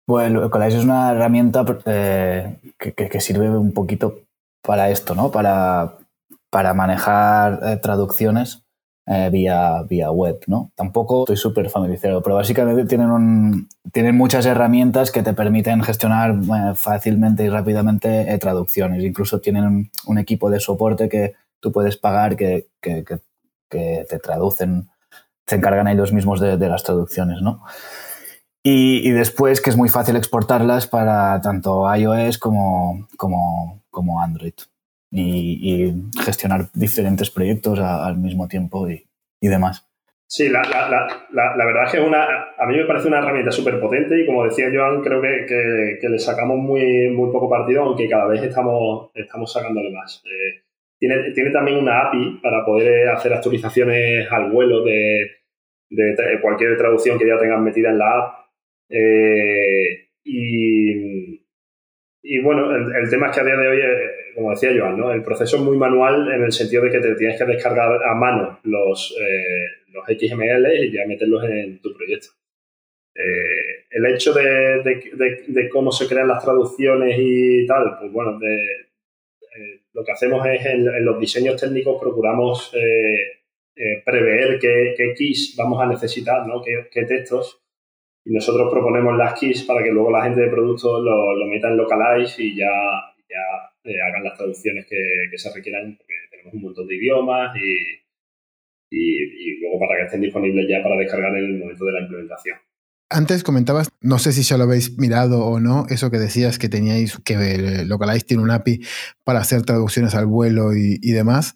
Pues Localize es una herramienta eh, que, sirve un poquito para esto, ¿no? Para, para manejar traducciones eh, vía, vía web, ¿no? Tampoco estoy súper familiarizado, pero básicamente tienen, un, tienen muchas herramientas que te permiten gestionar eh, fácilmente y rápidamente eh, traducciones. Incluso tienen un, equipo de soporte que tú puedes pagar que, que, te traducen, se encargan ellos mismos de, las traducciones, ¿no? Y, y, después que es muy fácil exportarlas para tanto iOS como, como, como Android y, gestionar diferentes proyectos al mismo tiempo y, demás. Sí, la, verdad es que es una, a mí me parece una herramienta súper potente y como decía Joan, creo que, le sacamos muy, muy poco partido, aunque cada vez estamos, estamos sacándole más. Eh, tiene, tiene también una API para poder hacer actualizaciones al vuelo de, de cualquier traducción que ya tengas metida en la app. Eh, y, y bueno, el, tema es que a día de hoy, eh, como decía Joan, ¿no? el proceso es muy manual en el sentido de que te tienes que descargar a mano los, eh, los XML y ya meterlos en tu proyecto. el hecho de, de, cómo se crean las traducciones y tal, pues bueno, lo que hacemos es en, los diseños técnicos procuramos prever qué, qué, keys vamos a necesitar, ¿no? qué, qué textos y nosotros proponemos las keys para que luego la gente de producto lo, lo meta en localize y ya, ya eh, hagan las traducciones que, se requieran, porque tenemos un montón de idiomas y, y, luego para que estén disponibles ya para descargar en el momento de la implementación. Antes comentabas, no sé si ya lo habéis mirado o no, eso que decías que teníais, que Localize tiene un API para hacer traducciones al vuelo y, y demás.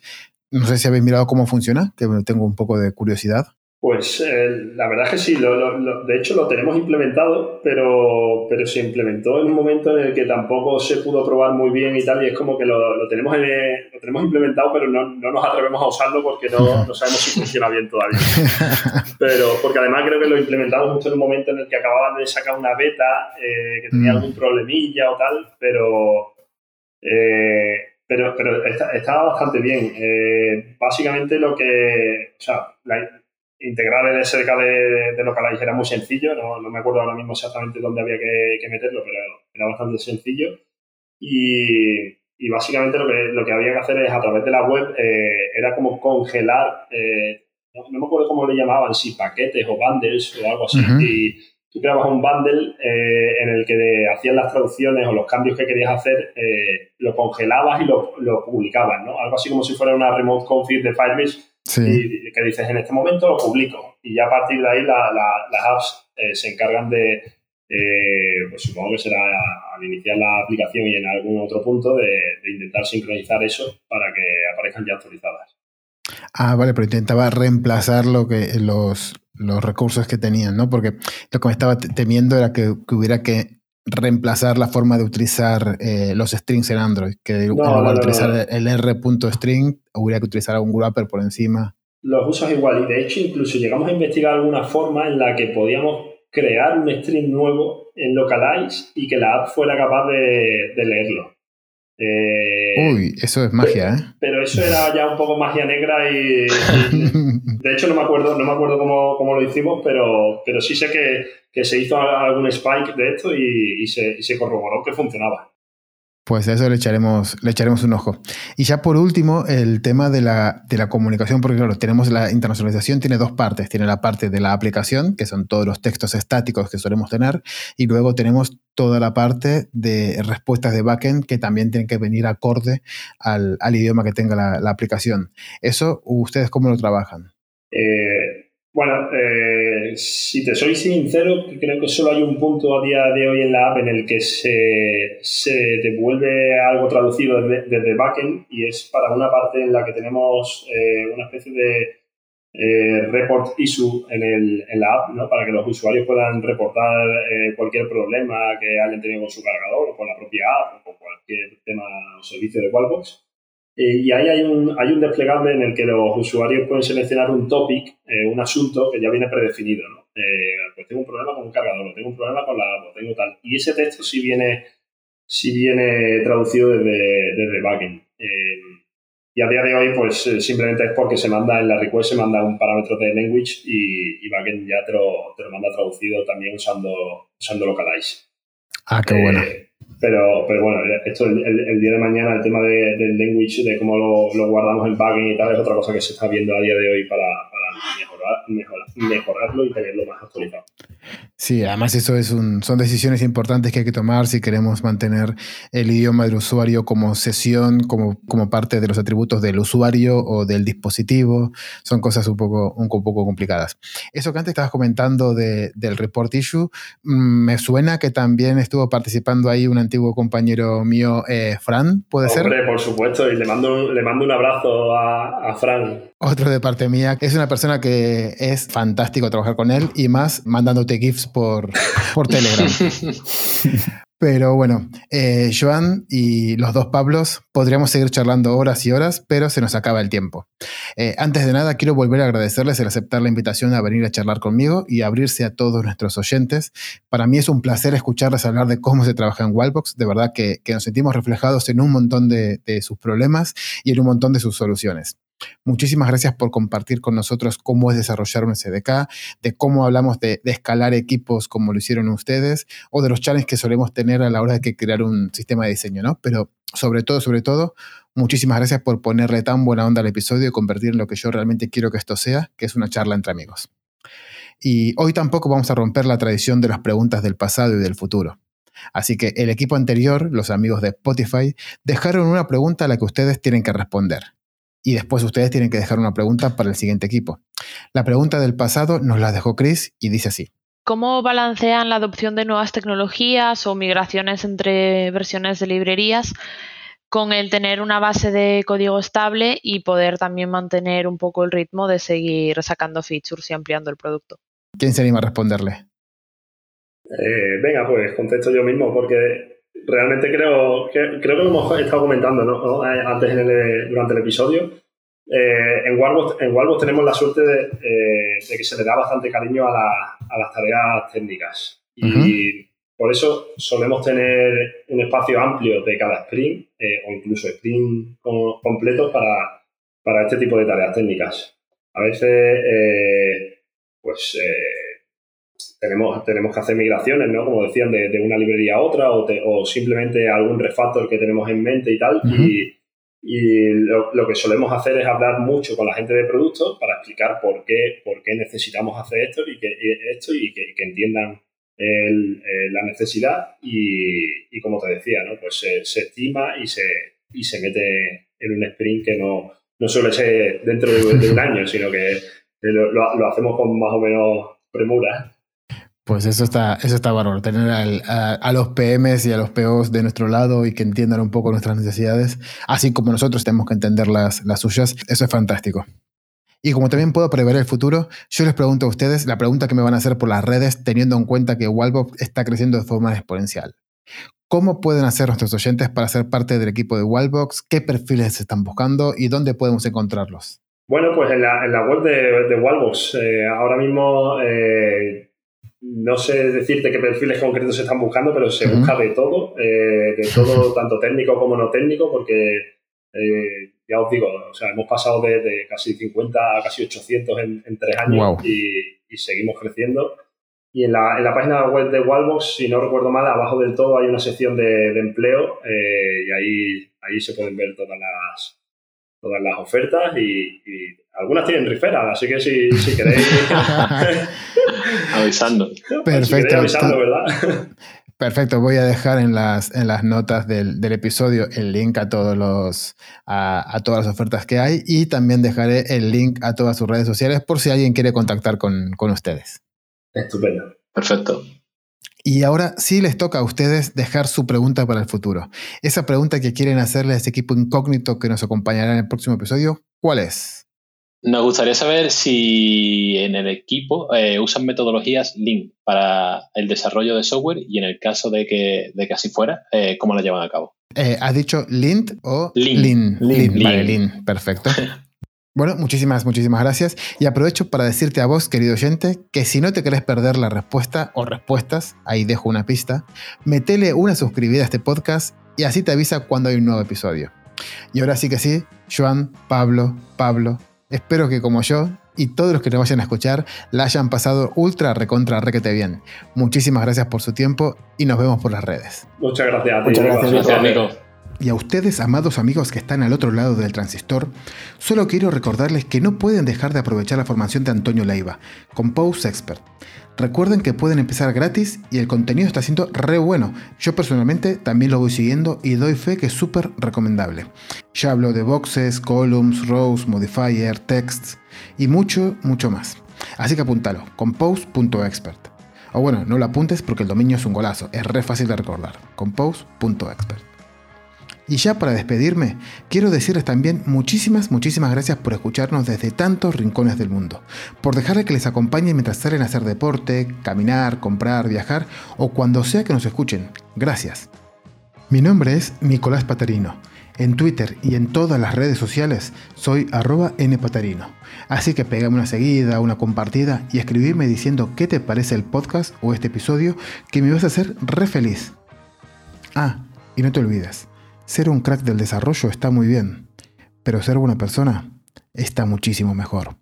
No sé si habéis mirado cómo funciona, que tengo un poco de curiosidad. Pues eh, la verdad es que sí, de hecho lo tenemos implementado, pero, pero se implementó en un momento en el que tampoco se pudo probar muy bien y tal, y es como que lo, tenemos, lo tenemos implementado, pero no, no, nos atrevemos a usarlo porque no, no, sabemos si funciona bien todavía. Pero porque además creo que lo implementamos justo en un momento en el que acababan de sacar una beta eh, que tenía mm. algún problemilla o tal, pero... Eh, pero, pero estaba bastante bien. básicamente lo que, o sea, la, integrar el SDK de, de Localize era muy sencillo, no, no, me acuerdo ahora mismo exactamente dónde había que, meterlo, pero era bastante sencillo. Y, y, básicamente lo que, lo que había que hacer es a través de la web, eh, era como congelar, eh, no, me acuerdo cómo le llamaban, si paquetes o bundles o algo así. Y tú creabas un bundle eh, en el que hacías las traducciones o los cambios que querías hacer, lo congelabas y lo, lo publicabas, ¿no? Algo así como si fuera una remote config de Firebase y que dices, en este momento lo publico. Y ya a partir de ahí las apps eh, se encargan de, eh, pues supongo que será al iniciar la aplicación y en algún otro punto, de, intentar sincronizar eso para que aparezcan ya actualizadas. Ah, vale, pero intentaba reemplazar lo que los, los recursos que tenían, ¿no? Porque lo que me estaba temiendo era que, hubiera que reemplazar la forma de utilizar eh, los strings en Android, que en lugar de utilizar el r.string, hubiera que utilizar algún wrapper por encima. Los usas igual y de hecho incluso llegamos a investigar alguna forma en la que podíamos crear un string nuevo en Localize y que la app fuera capaz de, leerlo. Eh, Uy, eso es magia, ¿eh? Pero eso era ya un poco magia negra y, de hecho no me acuerdo, no me acuerdo cómo, cómo lo hicimos, pero, pero sí sé que, que se hizo algún spike de esto y, se, se, corroboró que funcionaba. Pues a eso le echaremos, le echaremos un ojo. Y ya por último, el tema de la, de la comunicación, porque claro, tenemos la internacionalización, tiene dos partes. Tiene la parte de la aplicación, que son todos los textos estáticos que solemos tener, y luego tenemos toda la parte de respuestas de backend que también tienen que venir acorde al, al idioma que tenga la, la, aplicación. ¿Eso ustedes cómo lo trabajan? Eh, bueno, eh, si te soy sincero, creo que solo hay un punto a día de hoy en la app en el que se, se devuelve algo traducido desde, desde, backend y es para una parte en la que tenemos eh, una especie de eh, report issue en, el, en la app, ¿no? para que los usuarios puedan reportar cualquier problema que hayan tenido con su cargador o con la propia app o con cualquier tema o servicio de Wallbox. Eh, y ahí hay un, hay un desplegable en el que los usuarios pueden seleccionar un topic, eh, un asunto que ya viene predefinido. ¿no? Eh, pues tengo un problema con un cargador, tengo un problema con la tengo tal. Y ese texto sí viene, sí viene traducido desde, desde backend. y a día de hoy, pues simplemente es porque se manda en la request, se manda un parámetro de language y, y backend ya te lo, te lo, manda traducido también usando, usando localize. Ah, qué bueno. Pero, pero bueno, esto el, el, día de mañana, el tema de, del language, de cómo lo, lo, guardamos en backend y tal, es otra cosa que se está viendo a día de hoy para, mejorar, mejorarlo y tenerlo más actualizado. Sí, además eso es un, son decisiones importantes que hay que tomar si queremos mantener el idioma del usuario como sesión, como, como parte de los atributos del usuario o del dispositivo. Son cosas un poco, un poco complicadas. Eso que antes estabas comentando de, del report issue, mm, me suena que también estuvo participando ahí un antiguo compañero mío, eh, Fran, ¿puede Hombre, ser? por supuesto, y le mando, le mando un abrazo a, a Fran. Otro de parte mía, es una persona que es fantástico trabajar con él y más mandándote GIFs por, por Telegram. Pero bueno, eh, Joan y los dos Pablos podríamos seguir charlando horas y horas, pero se nos acaba el tiempo. Eh, antes de nada, quiero volver a agradecerles el aceptar la invitación a venir a charlar conmigo y abrirse a todos nuestros oyentes. Para mí es un placer escucharles hablar de cómo se trabaja en Wildbox. De verdad que, nos sentimos reflejados en un montón de sus problemas y en un montón de sus soluciones. Muchísimas gracias por compartir con nosotros cómo es desarrollar un SDK, de cómo hablamos de, escalar equipos como lo hicieron ustedes, o de los challenges que solemos tener a la hora de crear un sistema de diseño, ¿no? Pero sobre todo, sobre todo, muchísimas gracias por ponerle tan buena onda al episodio y convertir en lo que yo realmente quiero que esto sea, que es una charla entre amigos. Y hoy tampoco vamos a romper la tradición de las preguntas del pasado y del futuro. Así que el equipo anterior, los amigos de Spotify, dejaron una pregunta a la que ustedes tienen que responder y después ustedes tienen que dejar una pregunta para el siguiente equipo. La pregunta del pasado nos la dejó Chris y dice así. ¿Cómo balancean la adopción de nuevas tecnologías o migraciones entre versiones de librerías con el tener una base de código estable y poder también mantener un poco el ritmo de seguir sacando features y ampliando el producto? ¿Quién se anima a responderle? Eh, venga, pues contesto yo mismo porque realmente creo que, creo que lo hemos estado comentando ¿no? Eh, antes durante el episodio. Eh, en, Walbos, en tenemos la suerte eh, de, que se le da bastante cariño a, a las tareas técnicas. Y por eso solemos tener un espacio amplio de cada sprint o incluso sprint completo para, para este tipo de tareas técnicas. A veces, pues tenemos, tenemos que hacer migraciones, ¿no? Como decían, de, una librería a otra o, simplemente algún refactor que tenemos en mente y tal. Y, lo, que solemos hacer es hablar mucho con la gente de productos para explicar por qué, por qué necesitamos hacer esto y que, esto y que, entiendan la necesidad. Y, como te decía, ¿no? Pues se, estima y se, y se mete en un sprint que no, no suele ser dentro de, un año, sino que lo, lo hacemos con más o menos premura. Pues eso está, eso está bárbaro, tener a, los PMs y a los POs de nuestro lado y que entiendan un poco nuestras necesidades, así como nosotros tenemos que entender las, las suyas, eso es fantástico. Y como también puedo prever el futuro, yo les pregunto a ustedes la pregunta que me van a hacer por las redes teniendo en cuenta que Wallbox está creciendo de forma exponencial. ¿Cómo pueden hacer nuestros oyentes para ser parte del equipo de Wallbox? ¿Qué perfiles están buscando y dónde podemos encontrarlos? Bueno, pues en la, en la web de, de Wallbox. Eh, ahora mismo eh, no sé decirte qué perfiles concretos se están buscando, pero se busca de todo, eh, de todo, tanto técnico como no técnico, porque eh, ya os digo, o sea, hemos pasado de, casi 50 a casi 800 en, tres años y, seguimos creciendo. Y en la, en la, página web de Wallbox, si no recuerdo mal, abajo del todo hay una sección de, empleo eh, y ahí, ahí se pueden ver todas las, todas las ofertas y, algunas tienen rifera, así que si, si queréis... avisando. Perfecto. avisando, ¿verdad? Perfecto, voy a dejar en las, en las notas del, episodio el link a, todos los, a, todas las ofertas que hay y también dejaré el link a todas sus redes sociales por si alguien quiere contactar con, con ustedes. Estupendo. Perfecto. Y ahora sí les toca a ustedes dejar su pregunta para el futuro. Esa pregunta que quieren hacerle a ese equipo incógnito que nos acompañará en el próximo episodio, ¿cuál es? Nos gustaría saber si en el equipo eh, usan metodologías Lean para el desarrollo de software y en el caso de que, de que así fuera, eh, ¿cómo la llevan a cabo? Eh, ¿Has dicho Lint o Lean? Lean. Vale, Lean. Perfecto. Bueno, muchísimas, muchísimas gracias. Y aprovecho para decirte a vos, querido oyente, que si no te querés perder la respuesta o respuestas, ahí dejo una pista, metele una suscribida a este podcast y así te avisa cuando hay un nuevo episodio. Y ahora sí que sí, Joan, Pablo, Pablo, espero que como yo y todos los que nos vayan a escuchar la hayan pasado ultra recontra requete bien. Muchísimas gracias por su tiempo y nos vemos por las redes. Muchas gracias Muchas gracias, Nico. Y a ustedes, amados amigos que están al otro lado del transistor, solo quiero recordarles que no pueden dejar de aprovechar la formación de Antonio Leiva, Compose Expert. Recuerden que pueden empezar gratis y el contenido está siendo re bueno. Yo personalmente también lo voy siguiendo y doy fe que es súper recomendable. Ya hablo de boxes, columns, rows, modifier, texts y mucho, mucho más. Así que apúntalo, compose.expert. O bueno, no lo apuntes porque el dominio es un golazo, es re fácil de recordar, compose.expert. Y ya para despedirme, quiero decirles también muchísimas, muchísimas gracias por escucharnos desde tantos rincones del mundo, por dejarle que les acompañe mientras salen a hacer deporte, caminar, comprar, viajar o cuando sea que nos escuchen. Gracias. Mi nombre es Nicolás Patarino. En Twitter y en todas las redes sociales soy arroba npatarino. Así que pégame una seguida, una compartida y escribirme diciendo qué te parece el podcast o este episodio que me vas a hacer re feliz. Ah, y no te olvides, ser un crack del desarrollo está muy bien, pero ser buena persona está muchísimo mejor.